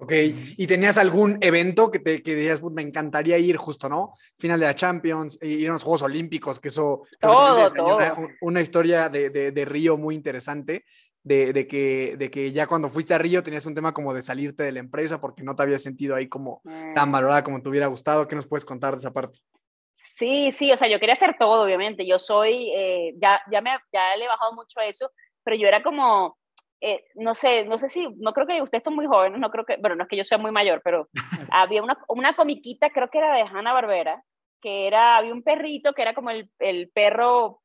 Ok, ¿y tenías algún evento que te que decías, me encantaría ir justo, ¿no? Final de la Champions, ir a los Juegos Olímpicos, que eso... Todo, todo. Una, una, historia de, de, de, Río muy interesante, de, de, que, de que ya cuando fuiste a Río tenías un tema como de salirte de la empresa porque no te había sentido ahí como tan mm. valorada como te hubiera gustado. ¿Qué nos puedes contar de esa parte? Sí, sí, o sea, yo quería hacer todo, obviamente. Yo soy, eh, ya, ya, me, ya le he bajado mucho a eso, pero yo era como, eh, no sé, no sé si, no creo que ustedes son muy jóvenes, no creo que, bueno, no es que yo sea muy mayor, pero había una, una comiquita, creo que era de Hanna Barbera, que era, había un perrito que era como el, el perro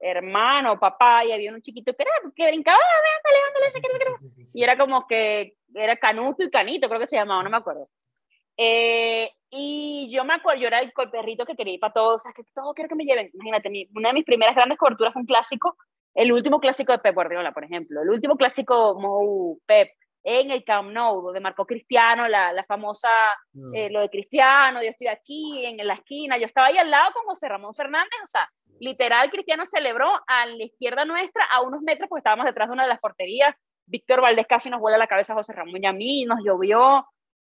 hermano, papá, y había un chiquito que, era, que brincaba, ándale, ándale, y era como que era Canuto y Canito, creo que se llamaba, no me acuerdo. Eh, y yo me acuerdo, yo era el, perrito que quería ir para todos, o sea, que todo quiero que me lleven. Imagínate, mi, una de mis primeras grandes coberturas fue un clásico el último clásico de Pep Guardiola, por ejemplo, el último clásico Mou Pep en el Camp Nou, donde marcó Cristiano, la, la famosa, mm. eh, lo de Cristiano, yo estoy aquí en, la esquina, yo estaba ahí al lado con José Ramón Fernández, o sea, literal Cristiano celebró a la izquierda nuestra a unos metros porque estábamos detrás de una de las porterías, Víctor Valdés casi nos vuela la cabeza a José Ramón y a mí, nos llovió,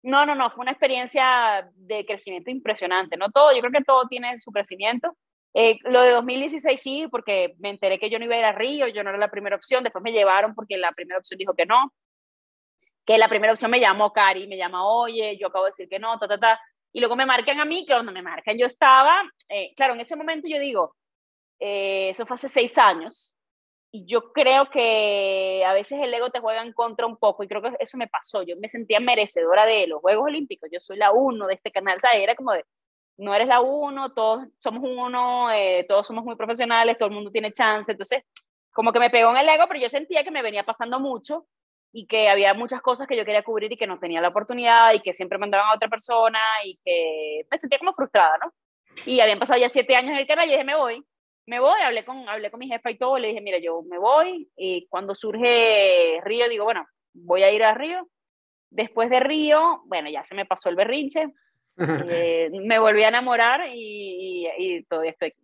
no, no, no, fue una experiencia de crecimiento impresionante, no todo, yo creo que todo tiene su crecimiento, eh, lo de 2016 sí, porque me enteré que yo no iba a ir a Río, yo no era la primera opción, después me llevaron porque la primera opción dijo que no, que la primera opción me llamó Cari, me llama, oye, yo acabo de decir que no, ta, ta, ta, y luego me marcan a mí, que cuando me marcan yo estaba, eh, claro, en ese momento yo digo, eh, eso fue hace seis años, y yo creo que a veces el ego te juega en contra un poco, y creo que eso me pasó, yo me sentía merecedora de los Juegos Olímpicos, yo soy la uno de este canal, sea, era como de, no eres la uno, todos somos uno, eh, todos somos muy profesionales, todo el mundo tiene chance, entonces como que me pegó en el ego, pero yo sentía que me venía pasando mucho y que había muchas cosas que yo quería cubrir y que no tenía la oportunidad y que siempre mandaban a otra persona y que me sentía como frustrada, ¿no? Y habían pasado ya siete años en el canal y dije, me voy, me voy, hablé con, hablé con mi jefa y todo, le dije, mira, yo me voy y cuando surge Río, digo, bueno, voy a ir a Río. Después de Río, bueno, ya se me pasó el berrinche, eh, me volví a enamorar y, y, todavía estoy aquí.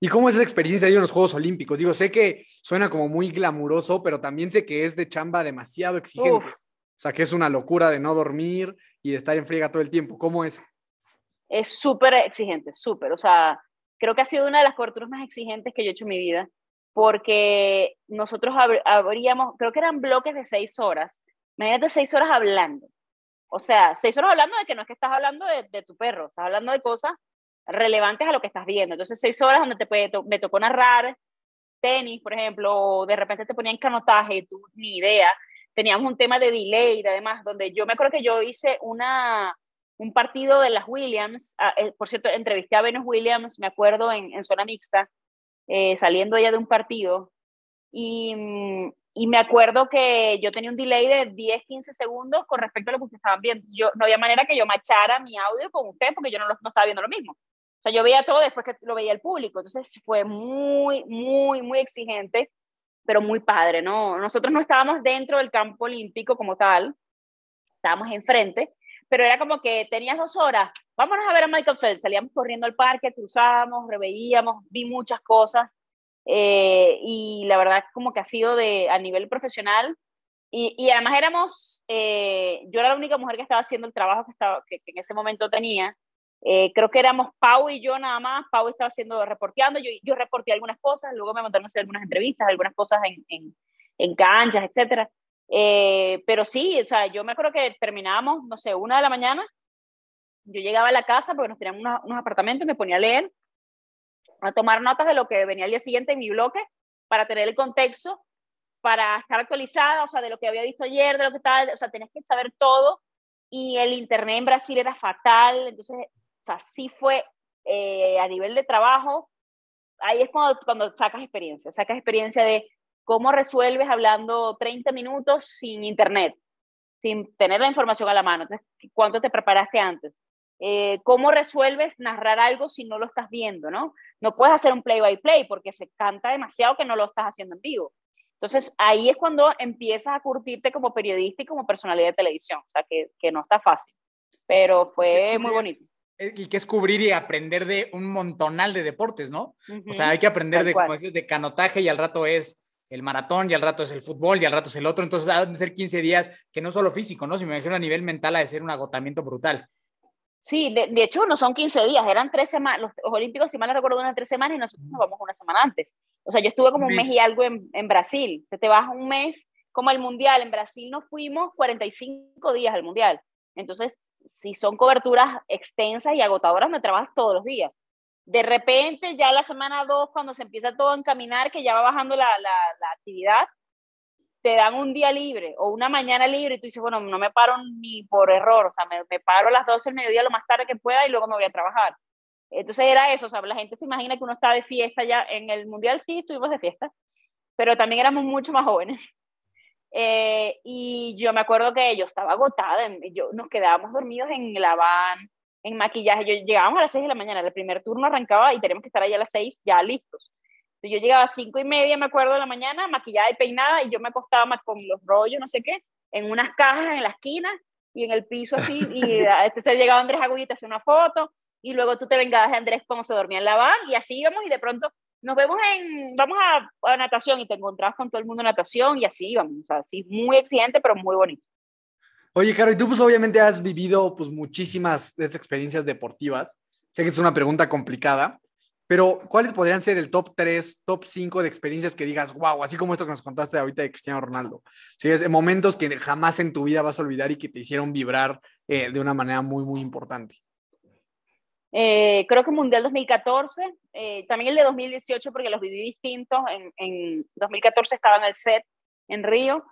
¿Y cómo es esa experiencia de ir a los Juegos Olímpicos? Digo, sé que suena como muy glamuroso, pero también sé que es de chamba demasiado exigente. O sea, que es una locura de no dormir y de estar en friega todo el tiempo. ¿Cómo es? Es súper exigente, súper. O sea, creo que ha sido una de las coberturas más exigentes que yo he hecho en mi vida, porque nosotros habríamos, creo que eran bloques de seis horas. Imagínate seis horas hablando. O sea, seis horas hablando de que no es que estás hablando de, tu perro, estás hablando de cosas relevantes a lo que estás viendo. Entonces, seis horas donde te puede me tocó narrar tenis, por ejemplo, de repente te ponían canotaje tú ni idea. Teníamos un tema de delay además, donde yo me acuerdo que yo hice una, un partido de las Williams, ah, eh, por cierto, entrevisté a Venus Williams, me acuerdo, en, en zona mixta, eh, saliendo ella de un partido, y, mm, y me acuerdo que yo tenía un delay de 10, 15 segundos con respecto a lo que ustedes estaban viendo. Yo, no había manera que yo machara mi audio con usted porque yo no, no estaba viendo lo mismo. O sea, yo veía todo después que lo veía el público. Entonces fue muy, muy, muy exigente, pero muy padre, ¿no? Nosotros no estábamos dentro del campo olímpico como tal, estábamos enfrente, pero era como que tenías dos horas, vámonos a ver a Michael Phelps, salíamos corriendo al parque, cruzábamos, reveíamos, vi muchas cosas eh, y la verdad como que ha sido de, a nivel profesional. Y, y además éramos, eh, yo era la única mujer que estaba haciendo el trabajo que, estaba, que, en ese momento tenía. Eh, creo que éramos Pau y yo nada más. Pau estaba haciendo, reporteando, yo, yo reporté algunas cosas, luego me mandaron a hacer algunas entrevistas, algunas cosas en, en, en canchas, etc. pero sí, o sea, yo me acuerdo que terminábamos, no sé, una de la mañana, yo llegaba a la casa porque nos teníamos unos, unos apartamentos, me ponía a leer a tomar notas de lo que venía al día siguiente en mi bloque para tener el contexto, para estar actualizada, o sea, de lo que había visto ayer, de lo que tal, o sea, tenés que saber todo y el internet en Brasil era fatal, entonces, o sea, sí fue eh, a nivel de trabajo, ahí es cuando, cuando sacas experiencia, sacas experiencia de cómo resuelves hablando 30 minutos sin internet, sin tener la información a la mano, entonces, ¿cuánto te preparaste antes? Eh, ¿Cómo resuelves narrar algo si no lo estás viendo, no? No puedes hacer un play by play porque se canta demasiado que no lo estás haciendo en vivo. Entonces ahí es cuando empiezas a curtirte como periodista y como personalidad de televisión, o sea que, que no está fácil, pero fue muy bonito. Eh, y que es cubrir y aprender de un montonal de deportes, ¿no? O sea, hay que aprender de, como de canotaje y al rato es el maratón y al rato es el fútbol y al rato es el otro. Entonces, ha de ser 15 días que no solo físico, ¿no? Si me imagino a nivel mental ha de ser un agotamiento brutal. Sí, de, hecho no son 15 días, eran tres semanas, los, Olímpicos, si mal no recuerdo, eran tres semanas y nosotros nos vamos una semana antes. O sea, yo estuve como un mes, y algo en, en Brasil. Se te vas un mes como el Mundial. En Brasil nos fuimos 45 días al Mundial. Entonces, si son coberturas extensas y agotadoras, me trabajas todos los días. De repente, ya la semana 2, cuando se empieza todo a encaminar, que ya va bajando la, la, actividad, te dan un día libre o una mañana libre y tú dices, bueno, no me paro ni por error, o sea, me, paro a las 12 del mediodía lo más tarde que pueda y luego me voy a trabajar. Entonces era eso, o sea, la gente se imagina que uno está de fiesta ya, en el Mundial sí estuvimos de fiesta, pero también éramos mucho más jóvenes. Eh, y yo me acuerdo que yo estaba agotada, yo, nos quedábamos dormidos en la van, en maquillaje. Yo llegábamos a las 6 de la mañana, el primer turno arrancaba y teníamos que estar allá a las 6 ya listos. Yo llegaba a 5 y media, me acuerdo, de la mañana, maquillada y peinada, y yo me acostaba con los rollos, no sé qué, en unas cajas en la esquina y en el piso así, y entonces llegaba Andrés Agudí y te hacía una foto, y luego tú te vengabas de Andrés como se dormía en la van, y así íbamos, y de pronto nos vemos en, vamos a, natación y te encontrás con todo el mundo en natación y así vamos, o sea, sí, muy exigente, pero muy bonito. Oye, Caro, y tú pues obviamente has vivido pues muchísimas de esas experiencias deportivas. Sé que es una pregunta complicada, pero ¿cuáles podrían ser el top 3, top 5 de experiencias que digas, wow, así como esto que nos contaste ahorita de Cristiano Ronaldo? Sí, es momentos que jamás en tu vida vas a olvidar y que te hicieron vibrar eh, de una manera muy, muy importante. Eh, creo que Mundial 2014, eh, también el de 2018 porque los viví distintos. En, en 2014 estaba en el set en Río.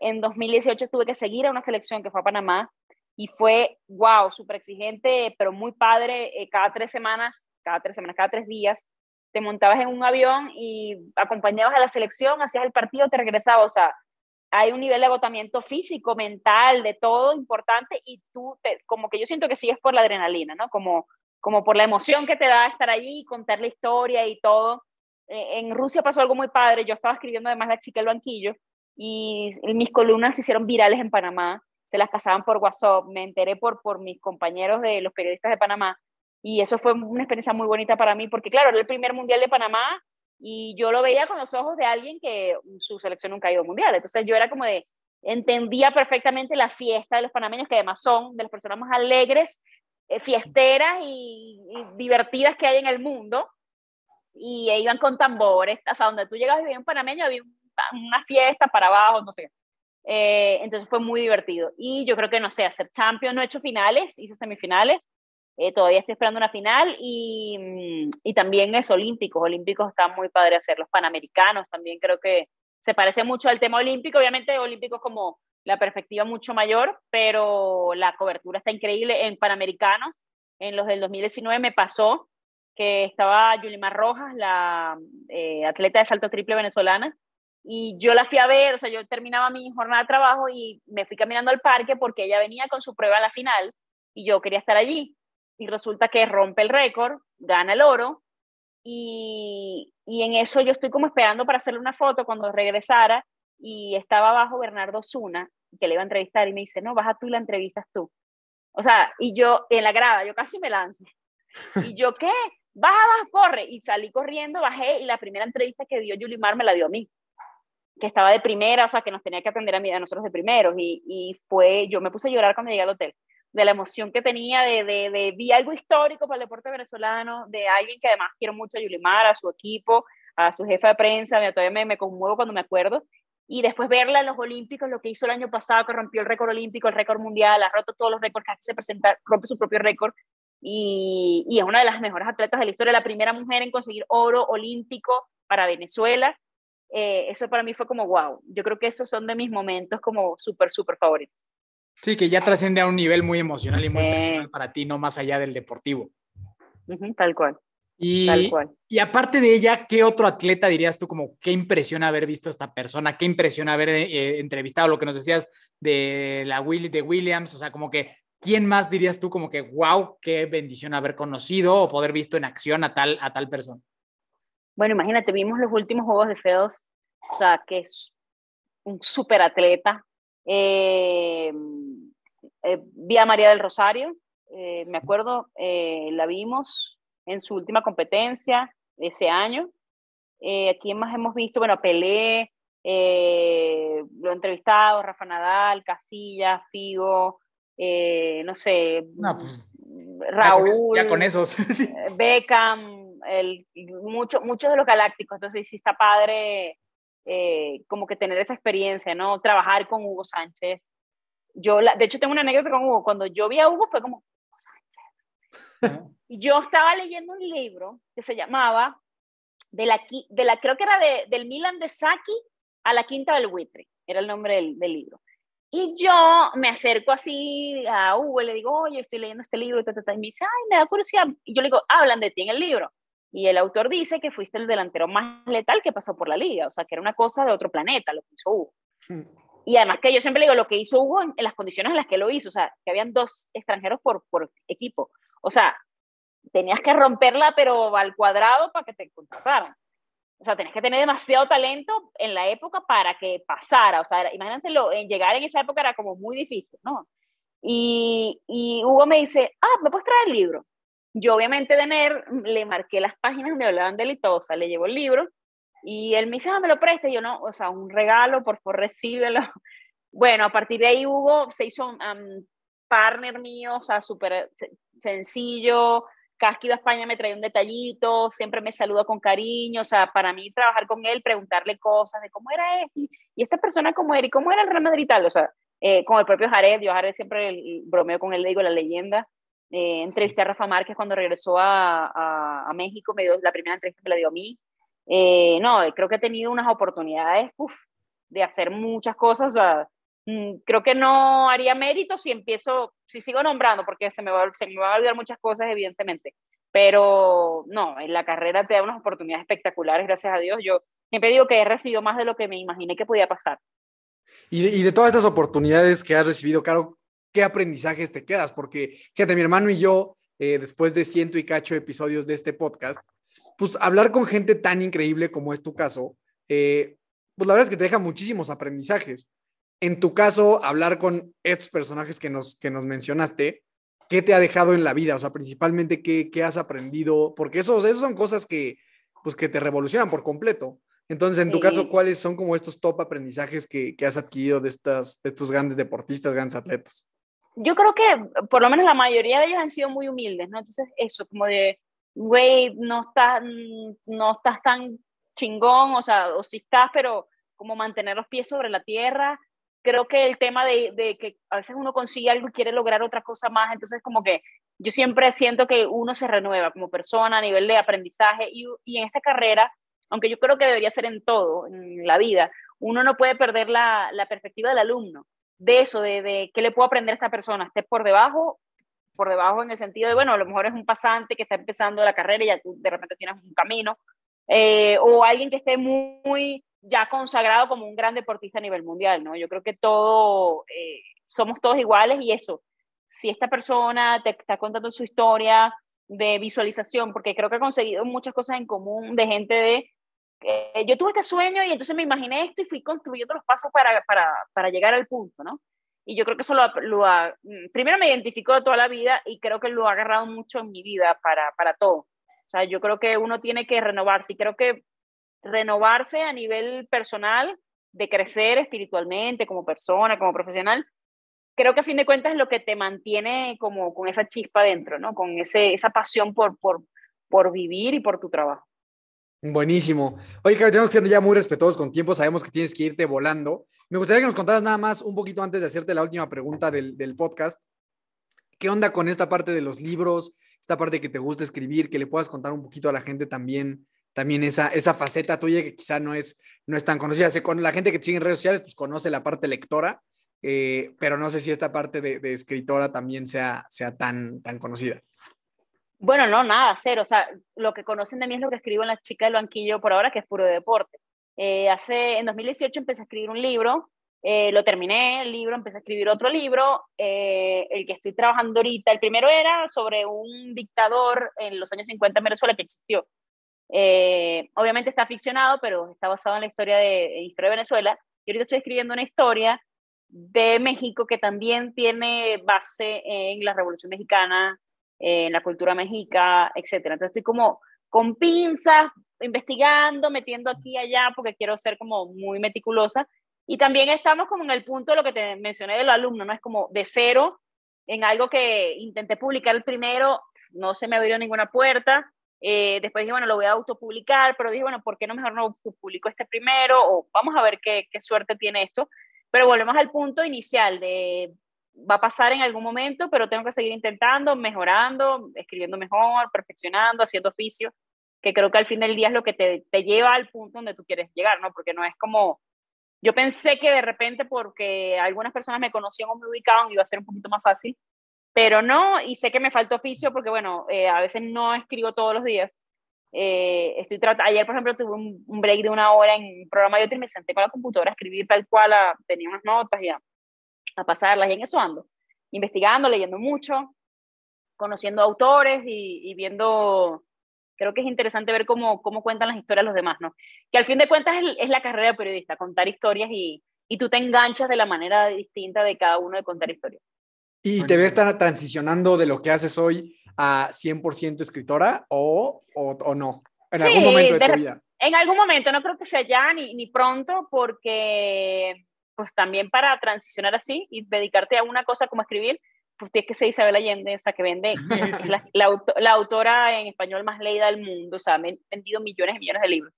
En 2018 tuve que seguir a una selección que fue a Panamá y fue, wow, súper exigente, pero muy padre. Eh, cada tres semanas, cada tres semanas, cada tres días, te montabas en un avión y acompañabas a la selección, hacías el partido, te regresabas. O sea, hay un nivel de agotamiento físico, mental, de todo importante y tú, como que yo siento que sigues por la adrenalina, ¿no? Como como por la emoción que te da estar allí, contar la historia y todo. Eh, en Rusia pasó algo muy padre, yo estaba escribiendo además La chica del banquillo y mis columnas se hicieron virales en Panamá, se las pasaban por WhatsApp, me enteré por, por mis compañeros de los periodistas de Panamá y eso fue una experiencia muy bonita para mí porque claro, era el primer mundial de Panamá y yo lo veía con los ojos de alguien que su selección nunca ha ido mundial, entonces yo era como de, entendía perfectamente la fiesta de los panameños que además son de las personas más alegres eh, fiesteras y, divertidas que hay en el mundo y iban con tambores, o sea, donde tú llegabas y en panameño había una fiesta para abajo, no sé. Eh, entonces fue muy divertido. Y yo creo que, no sé, hacer champion, no he hecho finales, hice semifinales, eh, todavía estoy esperando una final y, mm, y también es olímpicos, olímpicos están muy padre hacer, los panamericanos también creo que se parece mucho al tema olímpico, obviamente olímpicos como la perspectiva mucho mayor, pero la cobertura está increíble en Panamericanos. En los del 2019 me pasó que estaba Yulimar Rojas, la eh, atleta de salto triple venezolana, y yo la fui a ver, o sea, yo terminaba mi jornada de trabajo y me fui caminando al parque porque ella venía con su prueba a la final y yo quería estar allí. Y resulta que rompe el récord, gana el oro, y, y en eso yo estoy como esperando para hacerle una foto cuando regresara y estaba abajo Bernardo Zuna, que le iba a entrevistar, y me dice, no, baja tú y la entrevistas tú. O sea, y yo en la grada, yo casi me lanzo. Y yo, ¿qué? Baja, baja, corre. Y salí corriendo, bajé, y la primera entrevista que dio Yulimar me la dio a mí, que estaba de primera, o sea, que nos tenía que atender a, mí, a nosotros de primeros. Y, y fue, yo me puse a llorar cuando llegué al hotel, de la emoción que tenía, de, de, de, vi algo histórico para el deporte venezolano, de alguien que además quiero mucho a Yulimar, a su equipo, a su jefa de prensa, todavía me, me conmuevo cuando me acuerdo, y después verla en los Olímpicos, lo que hizo el año pasado, que rompió el récord olímpico, el récord mundial, ha roto todos los récords que se presenta, rompe su propio récord y, y, es una de las mejores atletas de la historia, la primera mujer en conseguir oro olímpico para Venezuela. Eh, eso para mí fue como wow. Yo creo que esos son de mis momentos como súper, súper favoritos. Sí, que ya trasciende a un nivel muy emocional y muy personal para ti, no más allá del deportivo. tal cual. Y, y aparte de ella, ¿qué otro atleta dirías tú como qué impresiona haber visto a esta persona? ¿Qué impresiona haber eh, entrevistado? Lo que nos decías de la Willy, de Williams, o sea, como que ¿quién más dirías tú como que wow, qué bendición haber conocido o poder visto en acción a tal, a tal persona? Bueno, imagínate, vimos los últimos Juegos de Feos, o sea, que es un súper atleta. Eh, eh, vi a María del Rosario, eh, me acuerdo, eh, la vimos en su última competencia ese año. Eh, ¿Quién más hemos visto? Bueno, Pelé, lo he entrevistado, Rafa Nadal, Casillas, Figo, no sé, pues, Raúl. Ya con, esos. Beckham, el, mucho, muchos de los galácticos. Entonces, sí está padre como que tener esa experiencia, ¿no? Trabajar con Hugo Sánchez. Yo, de hecho, tengo una anécdota con Hugo. Cuando yo vi a Hugo fue como, y yo estaba leyendo un libro que se llamaba, de la, de la creo que era de, del Milan de Saki a la Quinta del Buitre, era el nombre del, del, libro. Y yo me acerco así a Hugo y le digo, oye, estoy leyendo este libro, y me dice, ay, me da curiosidad. Y yo le digo, hablan de ti en el libro. Y el autor dice que fuiste el delantero más letal que pasó por la liga, o sea, que era una cosa de otro planeta lo que hizo Hugo. Hmm. Y además que yo siempre digo, lo que hizo Hugo en, en, las condiciones en las que lo hizo, o sea, que habían dos extranjeros por, por equipo. O sea, tenías que romperla, pero al cuadrado para que te contrataran. O sea, tenías que tener demasiado talento en la época para que pasara. O sea, imagínense, en llegar en esa época era como muy difícil, ¿no? Y, y Hugo me dice, ah, ¿me puedes traer el libro? Yo obviamente de NER le marqué las páginas donde hablaban de Litosa, le llevo el libro y él me dice, ah, me lo presta, y yo no, o sea, un regalo, por favor, recíbelo. Bueno, a partir de ahí Hugo se hizo um, partner mío, o sea, súper sencillo, cada que España me traía un detallito, siempre me saluda con cariño, o sea, para mí trabajar con él, preguntarle cosas de cómo era esto, y esta persona cómo era, y cómo era el Real Madrid o sea, eh, con el propio Jared, yo Jared siempre el, bromeo con él, le digo la leyenda, eh, entrevisté a Rafa Márquez cuando regresó a, a, a, México, me dio la primera entrevista que le dio a mí, eh, no, creo que he tenido unas oportunidades uf, de hacer muchas cosas, o sea, Mm, creo que no haría mérito si empiezo, si sigo nombrando, porque se me, va, se me va a olvidar muchas cosas, evidentemente. Pero no, en la carrera te da unas oportunidades espectaculares, gracias a Dios. Yo siempre digo que he recibido más de lo que me imaginé que podía pasar. Y de, y de todas estas oportunidades que has recibido, Caro, ¿qué aprendizajes te quedas? Porque, fíjate, mi hermano y yo, eh, después de ciento y cacho episodios de este podcast, pues hablar con gente tan increíble como es tu caso, eh, pues la verdad es que te deja muchísimos aprendizajes en tu caso, hablar con estos personajes que nos, que nos mencionaste, ¿qué te ha dejado en la vida? O sea, principalmente, ¿qué, qué has aprendido? Porque esos, esos son cosas que, pues, que te revolucionan por completo. Entonces, en tu caso, ¿cuáles son como estos top aprendizajes que, que has adquirido de, estas, de estos grandes deportistas, grandes atletas? Yo creo que por lo menos la mayoría de ellos han sido muy humildes, ¿no? Entonces, eso, como de, güey, no estás, no estás tan chingón, o sea, o sí estás, pero como mantener los pies sobre la tierra, creo que el tema de, de, que a veces uno consigue algo y quiere lograr otra cosa más, entonces como que yo siempre siento que uno se renueva como persona a nivel de aprendizaje y, y en esta carrera, aunque yo creo que debería ser en todo, en la vida, uno no puede perder la, la perspectiva del alumno, de eso, de, de qué le puedo aprender a esta persona, esté por debajo, por debajo en el sentido de, bueno, a lo mejor es un pasante que está empezando la carrera y ya de repente tienes un camino, eh, o alguien que esté muy ya consagrado como un gran deportista a nivel mundial, ¿no? Yo creo que todo, eh, somos todos iguales y eso, si esta persona te está contando su historia de visualización, porque creo que ha conseguido muchas cosas en común de gente de, eh, yo tuve este sueño y entonces me imaginé esto y fui construyendo los pasos para, para, para llegar al punto, ¿no? Y yo creo que eso lo, lo ha, mm, primero me identificó toda la vida y creo que lo ha agarrado mucho en mi vida para, para todo. O sea, yo creo que uno tiene que renovarse y creo que renovarse a nivel personal, de crecer espiritualmente como persona, como profesional, creo que a fin de cuentas es lo que te mantiene como con esa chispa dentro, ¿no? Con ese, esa pasión por, por, por vivir y por tu trabajo. Buenísimo. Oye, que tenemos que ser ya muy respetuosos con tiempo, sabemos que tienes que irte volando. Me gustaría que nos contaras nada más un poquito antes de hacerte la última pregunta del, del podcast. ¿Qué onda con esta parte de los libros, esta parte que te gusta escribir, que le puedas contar un poquito a la gente también también esa, esa faceta tuya que quizá no es, no es tan conocida. con la gente que sigue en redes sociales, pues conoce la parte lectora, eh, pero no sé si esta parte de, escritora también sea, sea tan, tan conocida. Bueno, no, nada, cero. O sea, lo que conocen de mí es lo que escribo en La Chica del Banquillo por ahora, que es puro deporte. Eh, hace, en 2018 empecé a escribir un libro, eh, lo terminé el libro, empecé a escribir otro libro, el que estoy trabajando ahorita, el primero era sobre un dictador en los años 50 en Venezuela que existió, eh, obviamente está ficcionado, pero está basado en la historia de, historia de Venezuela. Y ahorita estoy escribiendo una historia de México que también tiene base en la Revolución Mexicana, en la cultura mexica, etc. Entonces estoy como con pinzas, investigando, metiendo aquí y allá, porque quiero ser como muy meticulosa. Y también estamos como en el punto de lo que te mencioné del alumno, ¿no? Es como de cero en algo que intenté publicar el primero, no se me abrió ninguna puerta. Eh, después dije, bueno, lo voy a autopublicar, pero dije, bueno, ¿por qué no mejor no publico este primero? O vamos a ver qué, qué suerte tiene esto. Pero volvemos al punto inicial de va a pasar en algún momento, pero tengo que seguir intentando, mejorando, escribiendo mejor, perfeccionando, haciendo oficio, que creo que al fin del día es lo que te, te lleva al punto donde tú quieres llegar, ¿no? Porque no es como, yo pensé que de repente porque algunas personas me conocían o me ubicaban iba a ser un poquito más fácil, pero no, y sé que me falta oficio porque, bueno, eh, a veces no escribo todos los días. Eh, estoy Ayer, por ejemplo, tuve un, break de una hora en un programa de otro y me senté con la computadora a escribir tal cual, tenía unas notas y a, a pasarlas y en eso ando, investigando, leyendo mucho, conociendo autores y, viendo, creo que es interesante ver cómo, cómo cuentan las historias los demás, ¿no? Que al fin de cuentas es, la carrera de periodista, contar historias y, y tú te enganchas de la manera distinta de cada uno de contar historias. ¿Y te ves estar transicionando de lo que haces hoy a 100% escritora o, o, o, no? En algún momento de, tu vida. En algún momento, no creo que sea ya ni, ni pronto, porque pues también para transicionar así y dedicarte a una cosa como escribir, pues tienes que ser Isabel Allende, o sea, que vende, la, la, autora en español más leída del mundo, o sea, ha vendido millones y millones de libros.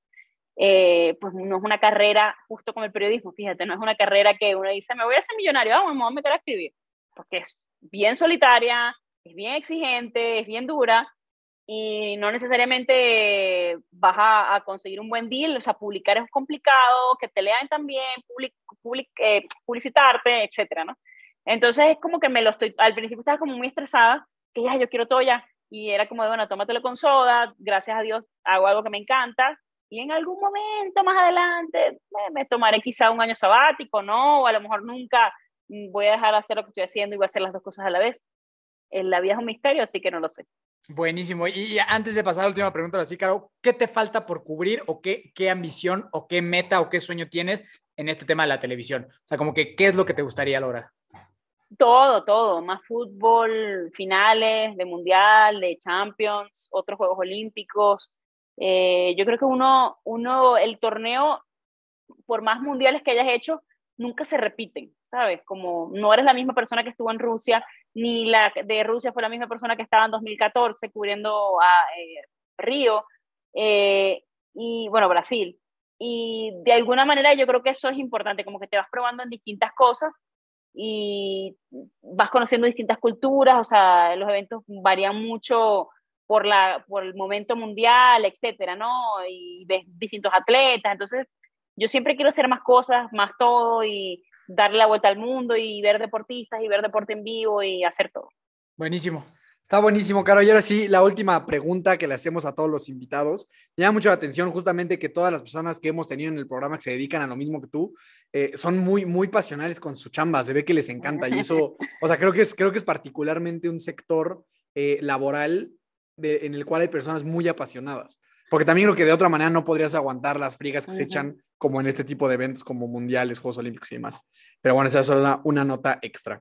Eh, pues no es una carrera justo como el periodismo, fíjate, no es una carrera que uno dice, me voy a hacer millonario, vamos, me voy a meter a escribir, porque es bien solitaria, es bien exigente, es bien dura, y no necesariamente vas a, conseguir un buen deal, o sea, publicar es complicado, que te lean también, public, eh, publicitarte, etcétera, ¿no? Entonces es como que me lo estoy, al principio estaba como muy estresada, que ya, yo quiero todo ya, y era como, bueno, tómatelo con soda, gracias a Dios hago algo que me encanta, y en algún momento más adelante me, tomaré quizá un año sabático, ¿no? O a lo mejor nunca voy a dejar de hacer lo que estoy haciendo y voy a hacer las dos cosas a la vez. En la vida es un misterio, así que no lo sé. Buenísimo. Y antes de pasar a la última pregunta, así, Caro, ¿qué te falta por cubrir o qué, qué ambición o qué meta o qué sueño tienes en este tema de la televisión? O sea, como que, ¿qué es lo que te gustaría lograr? Todo, todo. Más fútbol, finales de mundial, de Champions, otros Juegos Olímpicos. Eh, yo creo que uno, uno, el torneo, por más mundiales que hayas hecho, nunca se repiten, ¿sabes? Como no eres la misma persona que estuvo en Rusia ni la de Rusia fue la misma persona que estaba en 2014 cubriendo a eh, Río eh, y, bueno, Brasil. Y de alguna manera yo creo que eso es importante, como que te vas probando en distintas cosas y vas conociendo distintas culturas, o sea, los eventos varían mucho por, la, por el momento mundial, etcétera, ¿no? Y ves distintos atletas, entonces yo siempre quiero hacer más cosas, más todo y darle la vuelta al mundo y ver deportistas y ver deporte en vivo y hacer todo. Buenísimo. Está buenísimo, Caro. Y ahora sí, la última pregunta que le hacemos a todos los invitados. Me llama mucho la atención justamente que todas las personas que hemos tenido en el programa que se dedican a lo mismo que tú, eh, son muy, muy pasionales con su chamba. Se ve que les encanta. Y eso, o sea, creo que es, creo que es particularmente un sector eh, laboral en el cual hay personas muy apasionadas. Porque también creo que de otra manera no podrías aguantar las frigas que se echan como en este tipo de eventos como mundiales, Juegos Olímpicos y demás. Pero bueno, esa es solo una, nota extra.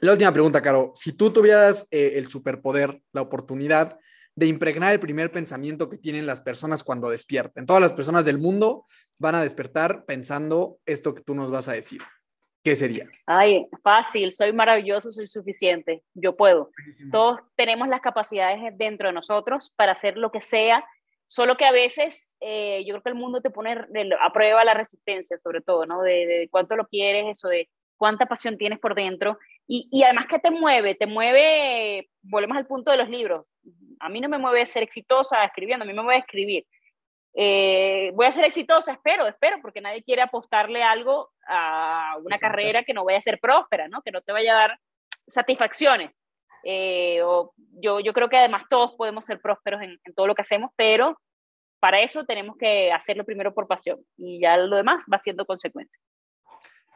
La última pregunta, Caro. Si tú tuvieras eh, el superpoder, la oportunidad de impregnar el primer pensamiento que tienen las personas cuando despierten, todas las personas del mundo van a despertar pensando esto que tú nos vas a decir. ¿Qué sería? Ay, fácil, soy maravilloso, soy suficiente, yo puedo. Todos tenemos las capacidades dentro de nosotros para hacer lo que sea Solo que a veces eh, yo creo que el mundo te pone a prueba la resistencia, sobre todo, ¿no? De, cuánto lo quieres, eso de cuánta pasión tienes por dentro. Y, y además, ¿qué te mueve? Te mueve, volvemos al punto de los libros. A mí no me mueve ser exitosa escribiendo, a mí me mueve escribir. Eh, voy a ser exitosa, espero, espero, porque nadie quiere apostarle algo a una carrera que no vaya a ser próspera, ¿no? Que no te vaya a dar satisfacciones. Eh, o yo, yo creo que además todos podemos ser prósperos en, todo lo que hacemos, pero para eso tenemos que hacerlo primero por pasión y ya lo demás va siendo consecuencia.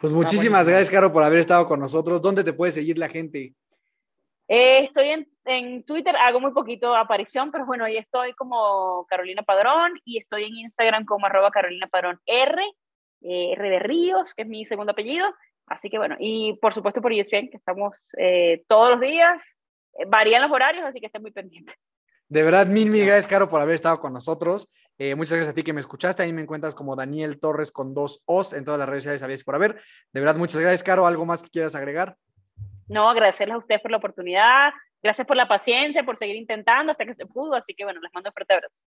Pues muchísimas gracias, Caro, por haber estado con nosotros. ¿Dónde te puede seguir la gente? Eh, estoy en, en, Twitter, hago muy poquito aparición, pero bueno, ahí estoy como Carolina Padrón y estoy en Instagram como arroba Carolina Padrón R, eh, R de Ríos, que es mi segundo apellido, Así que bueno, y por supuesto por ESPN, que estamos eh, todos los días, eh, varían los horarios, así que estén muy pendientes. De verdad, mil, mil gracias, Caro, por haber estado con nosotros. Eh, muchas gracias a ti que me escuchaste. Ahí me encuentras como Daniel Torres con dos O's en todas las redes sociales, sabías por haber. De verdad, muchas gracias, Caro. ¿Algo más que quieras agregar? No, agradecerles a ustedes por la oportunidad. Gracias por la paciencia, por seguir intentando hasta que se pudo. Así que bueno, les mando fuerte abrazo.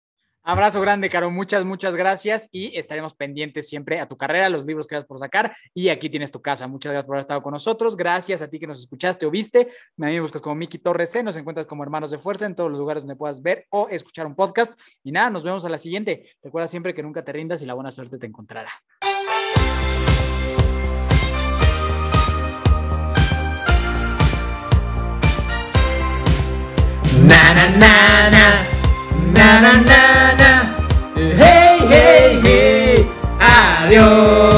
Abrazo grande, Caro. Muchas, muchas gracias y estaremos pendientes siempre a tu carrera, los libros que vas por sacar y aquí tienes tu casa. Muchas gracias por haber estado con nosotros. Gracias a ti que nos escuchaste o viste. A mí me buscas como Miki Torres C. Nos encuentras como Hermanos de Fuerza en todos los lugares donde puedas ver o escuchar un podcast. Y nada, nos vemos a la siguiente. Recuerda siempre que nunca te rindas y la buena suerte te encontrará. na na na na na na na Adiós.